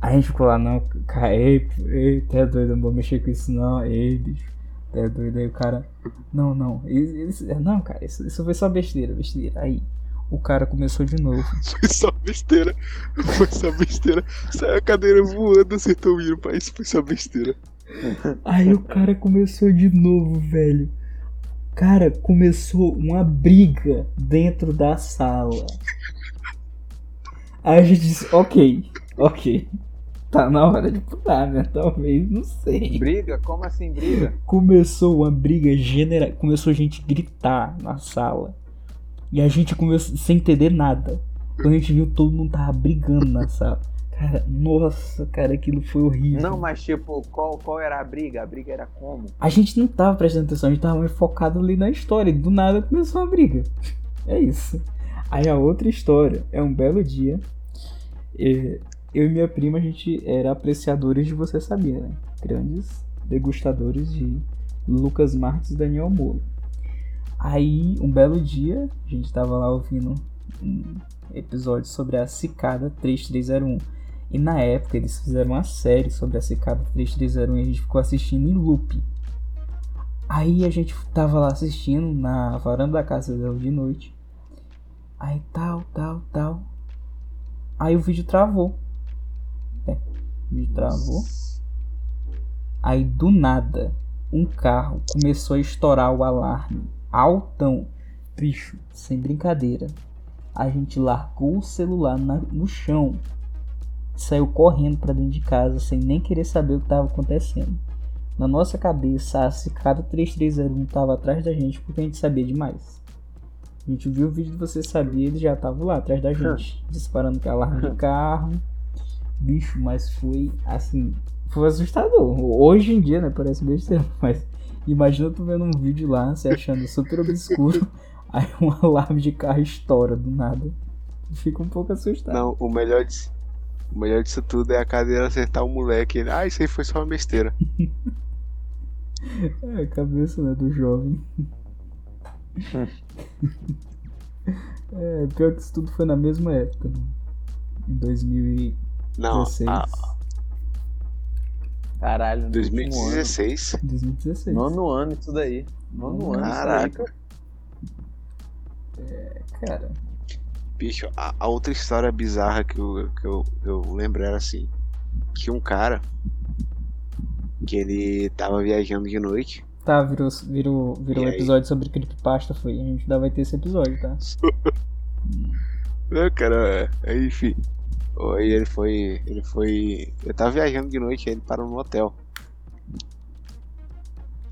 A gente ficou lá, não, cara, ei, pô, ei, tá doido, não vou mexer com isso, não, ei, bicho. Tá doido aí, o cara. Não, não, isso, isso- não, cara, isso, isso foi só besteira, besteira. Aí, o cara começou de novo. Foi só besteira. Foi só besteira. Saiu a cadeira voando, acertou o pai. Isso foi só besteira. Aí o cara começou de novo, velho. Cara, começou uma briga dentro da sala. Aí a gente disse, ok, ok. Tá na hora de pular, né? Talvez, não sei. briga? Como assim briga? Começou uma briga general. Começou a gente gritar na sala. E a gente começou sem entender nada. Quando a gente viu, todo mundo tava brigando na sala. Cara, nossa, cara, aquilo foi horrível. Não, mas tipo, qual, qual era a briga? A briga era como? A gente não tava prestando atenção, a gente tava mais focado ali na história. Do nada começou uma briga. É isso. Aí a outra história é um belo dia. é, Eu e minha prima, a gente era apreciadores de Você Sabia, né? Grandes degustadores de Lucas Marques e Daniel Molo. Aí, um belo dia, a gente tava lá ouvindo um episódio sobre a Cicada 3301. E na época eles fizeram uma série sobre a Cicada 3301 e a gente ficou assistindo em loop. Aí a gente tava lá assistindo na varanda da casa dela de noite. Aí tal, tal, tal. Aí o vídeo travou. É, o vídeo travou. Aí do nada, um carro começou a estourar o alarme. Altão. Bicho, sem brincadeira. A gente largou o celular na- no chão. Saiu correndo pra dentro de casa sem nem querer saber o que estava acontecendo. Na nossa cabeça, a Cicada 3301 estava atrás da gente porque a gente sabia demais. A gente viu o vídeo de Você Sabia, ele já tava lá atrás da gente, disparando com alarme de carro. Bicho, mas foi assim. Foi assustador. Hoje em dia, né? Parece besteira, mas imagina tu vendo um vídeo lá, se achando super obscuro, aí um alarme de carro estoura do nada. Fica um pouco assustado. Não, o melhor, disso, o melhor disso tudo é a cadeira acertar o moleque. Ele, ah, isso aí foi só uma besteira. É a cabeça né, do jovem. é, pior que isso tudo foi na mesma época, né? Em 2016. Não, a, Caralho, no último 2016. 2016. ano. Nono ano isso daí. Nono ano Caraca. isso Cara, Bicho, a, a outra história bizarra que eu, que, eu, eu lembro era assim: que um cara que ele tava viajando de noite. tá, virou, virou, virou um aí? episódio sobre creepypasta, foi. A gente ainda vai ter esse episódio, tá? Não, cara, é, aí, enfim. Aí ele foi. Ele foi. Eu tava viajando de noite, aí ele parou no hotel.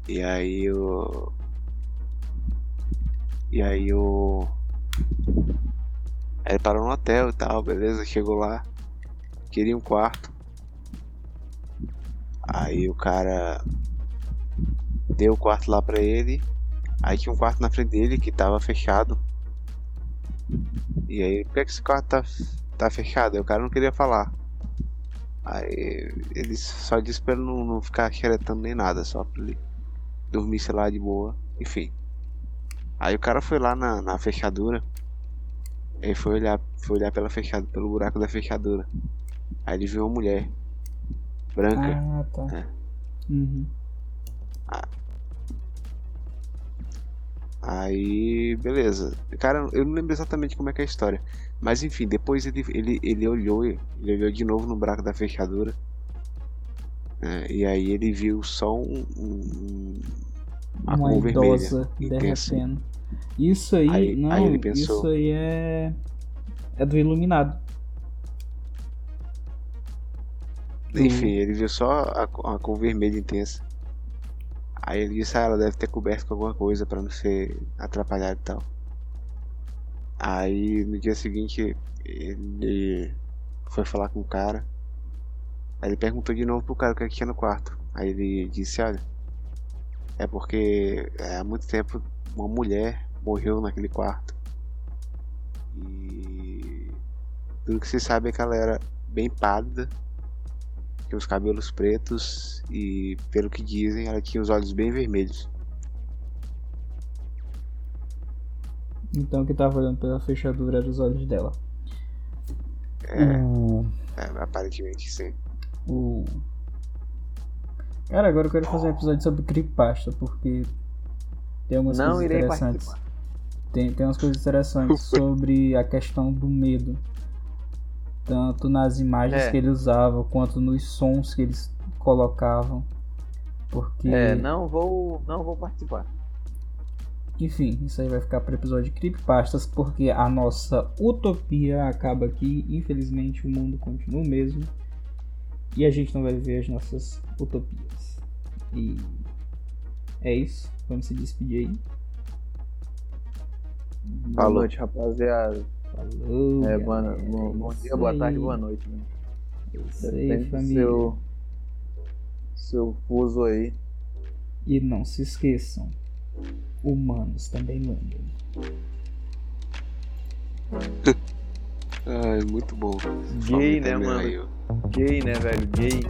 E aí eu. E aí eu. Aí ele parou no hotel e tal, beleza, chegou lá. Queria um quarto. Aí o cara deu o quarto lá pra ele. Aí tinha um quarto na frente dele que tava fechado. E aí, por que esse quarto tá, tá fechado? Aí o cara não queria falar. Aí ele só disse pra ele não, não ficar xeretando nem nada, só pra ele dormir, sei lá, de boa. Enfim. Aí o cara foi lá na, na fechadura. Ele foi olhar, foi olhar pela fechadura, pelo buraco da fechadura. Aí ele viu uma mulher. Branca. Ah, tá. É. Uhum. Aí, beleza. Cara, eu não lembro exatamente como é que é a história. Mas enfim, depois ele, ele, ele olhou, ele olhou de novo no buraco da fechadura. né, e aí ele viu só um, um- uma Uma cor vermelha. idosa intensa. derretendo. Isso aí, Aí- não, aí ele pensou- isso aí é. É do Iluminado. Enfim, ele viu só a, a cor vermelha intensa. Aí ele disse, ah, ela deve ter coberto com alguma coisa pra não ser atrapalhado e tal. Aí no dia seguinte ele foi falar com o cara. Aí ele perguntou de novo pro cara o que, é que tinha no quarto. Aí ele disse, olha, é porque é, há muito tempo uma mulher morreu naquele quarto. E tudo que se sabe é que ela era bem pálida tinha os cabelos pretos e, pelo que dizem, ela tinha os olhos bem vermelhos. Então o que tava olhando pela fechadura eram os olhos dela. É, O- é, aparentemente sim. o... Cara, agora eu quero fazer um episódio sobre creepypasta, porque tem algumas Não coisas irei interessantes. participar. Tem, tem umas coisas interessantes sobre a questão do medo. Tanto nas imagens É. que ele usava, quanto nos sons que eles colocavam. Porque, É, não vou, não vou participar. Enfim, isso aí vai ficar para episódio de creepypastas, porque a nossa utopia acaba aqui. Infelizmente, o mundo continua o mesmo. E a gente não vai viver as nossas utopias. E é isso. Vamos se despedir aí. Boa noite, rapaziada. Falou. É, boa, galera. bom, bom dia, boa tarde, boa noite. Né? Isso aí, família. seu, seu fuso aí. E não se esqueçam, humanos também lambem. Ai, muito bom. Gay, né, mano? aí. Gay, né, velho? Gay.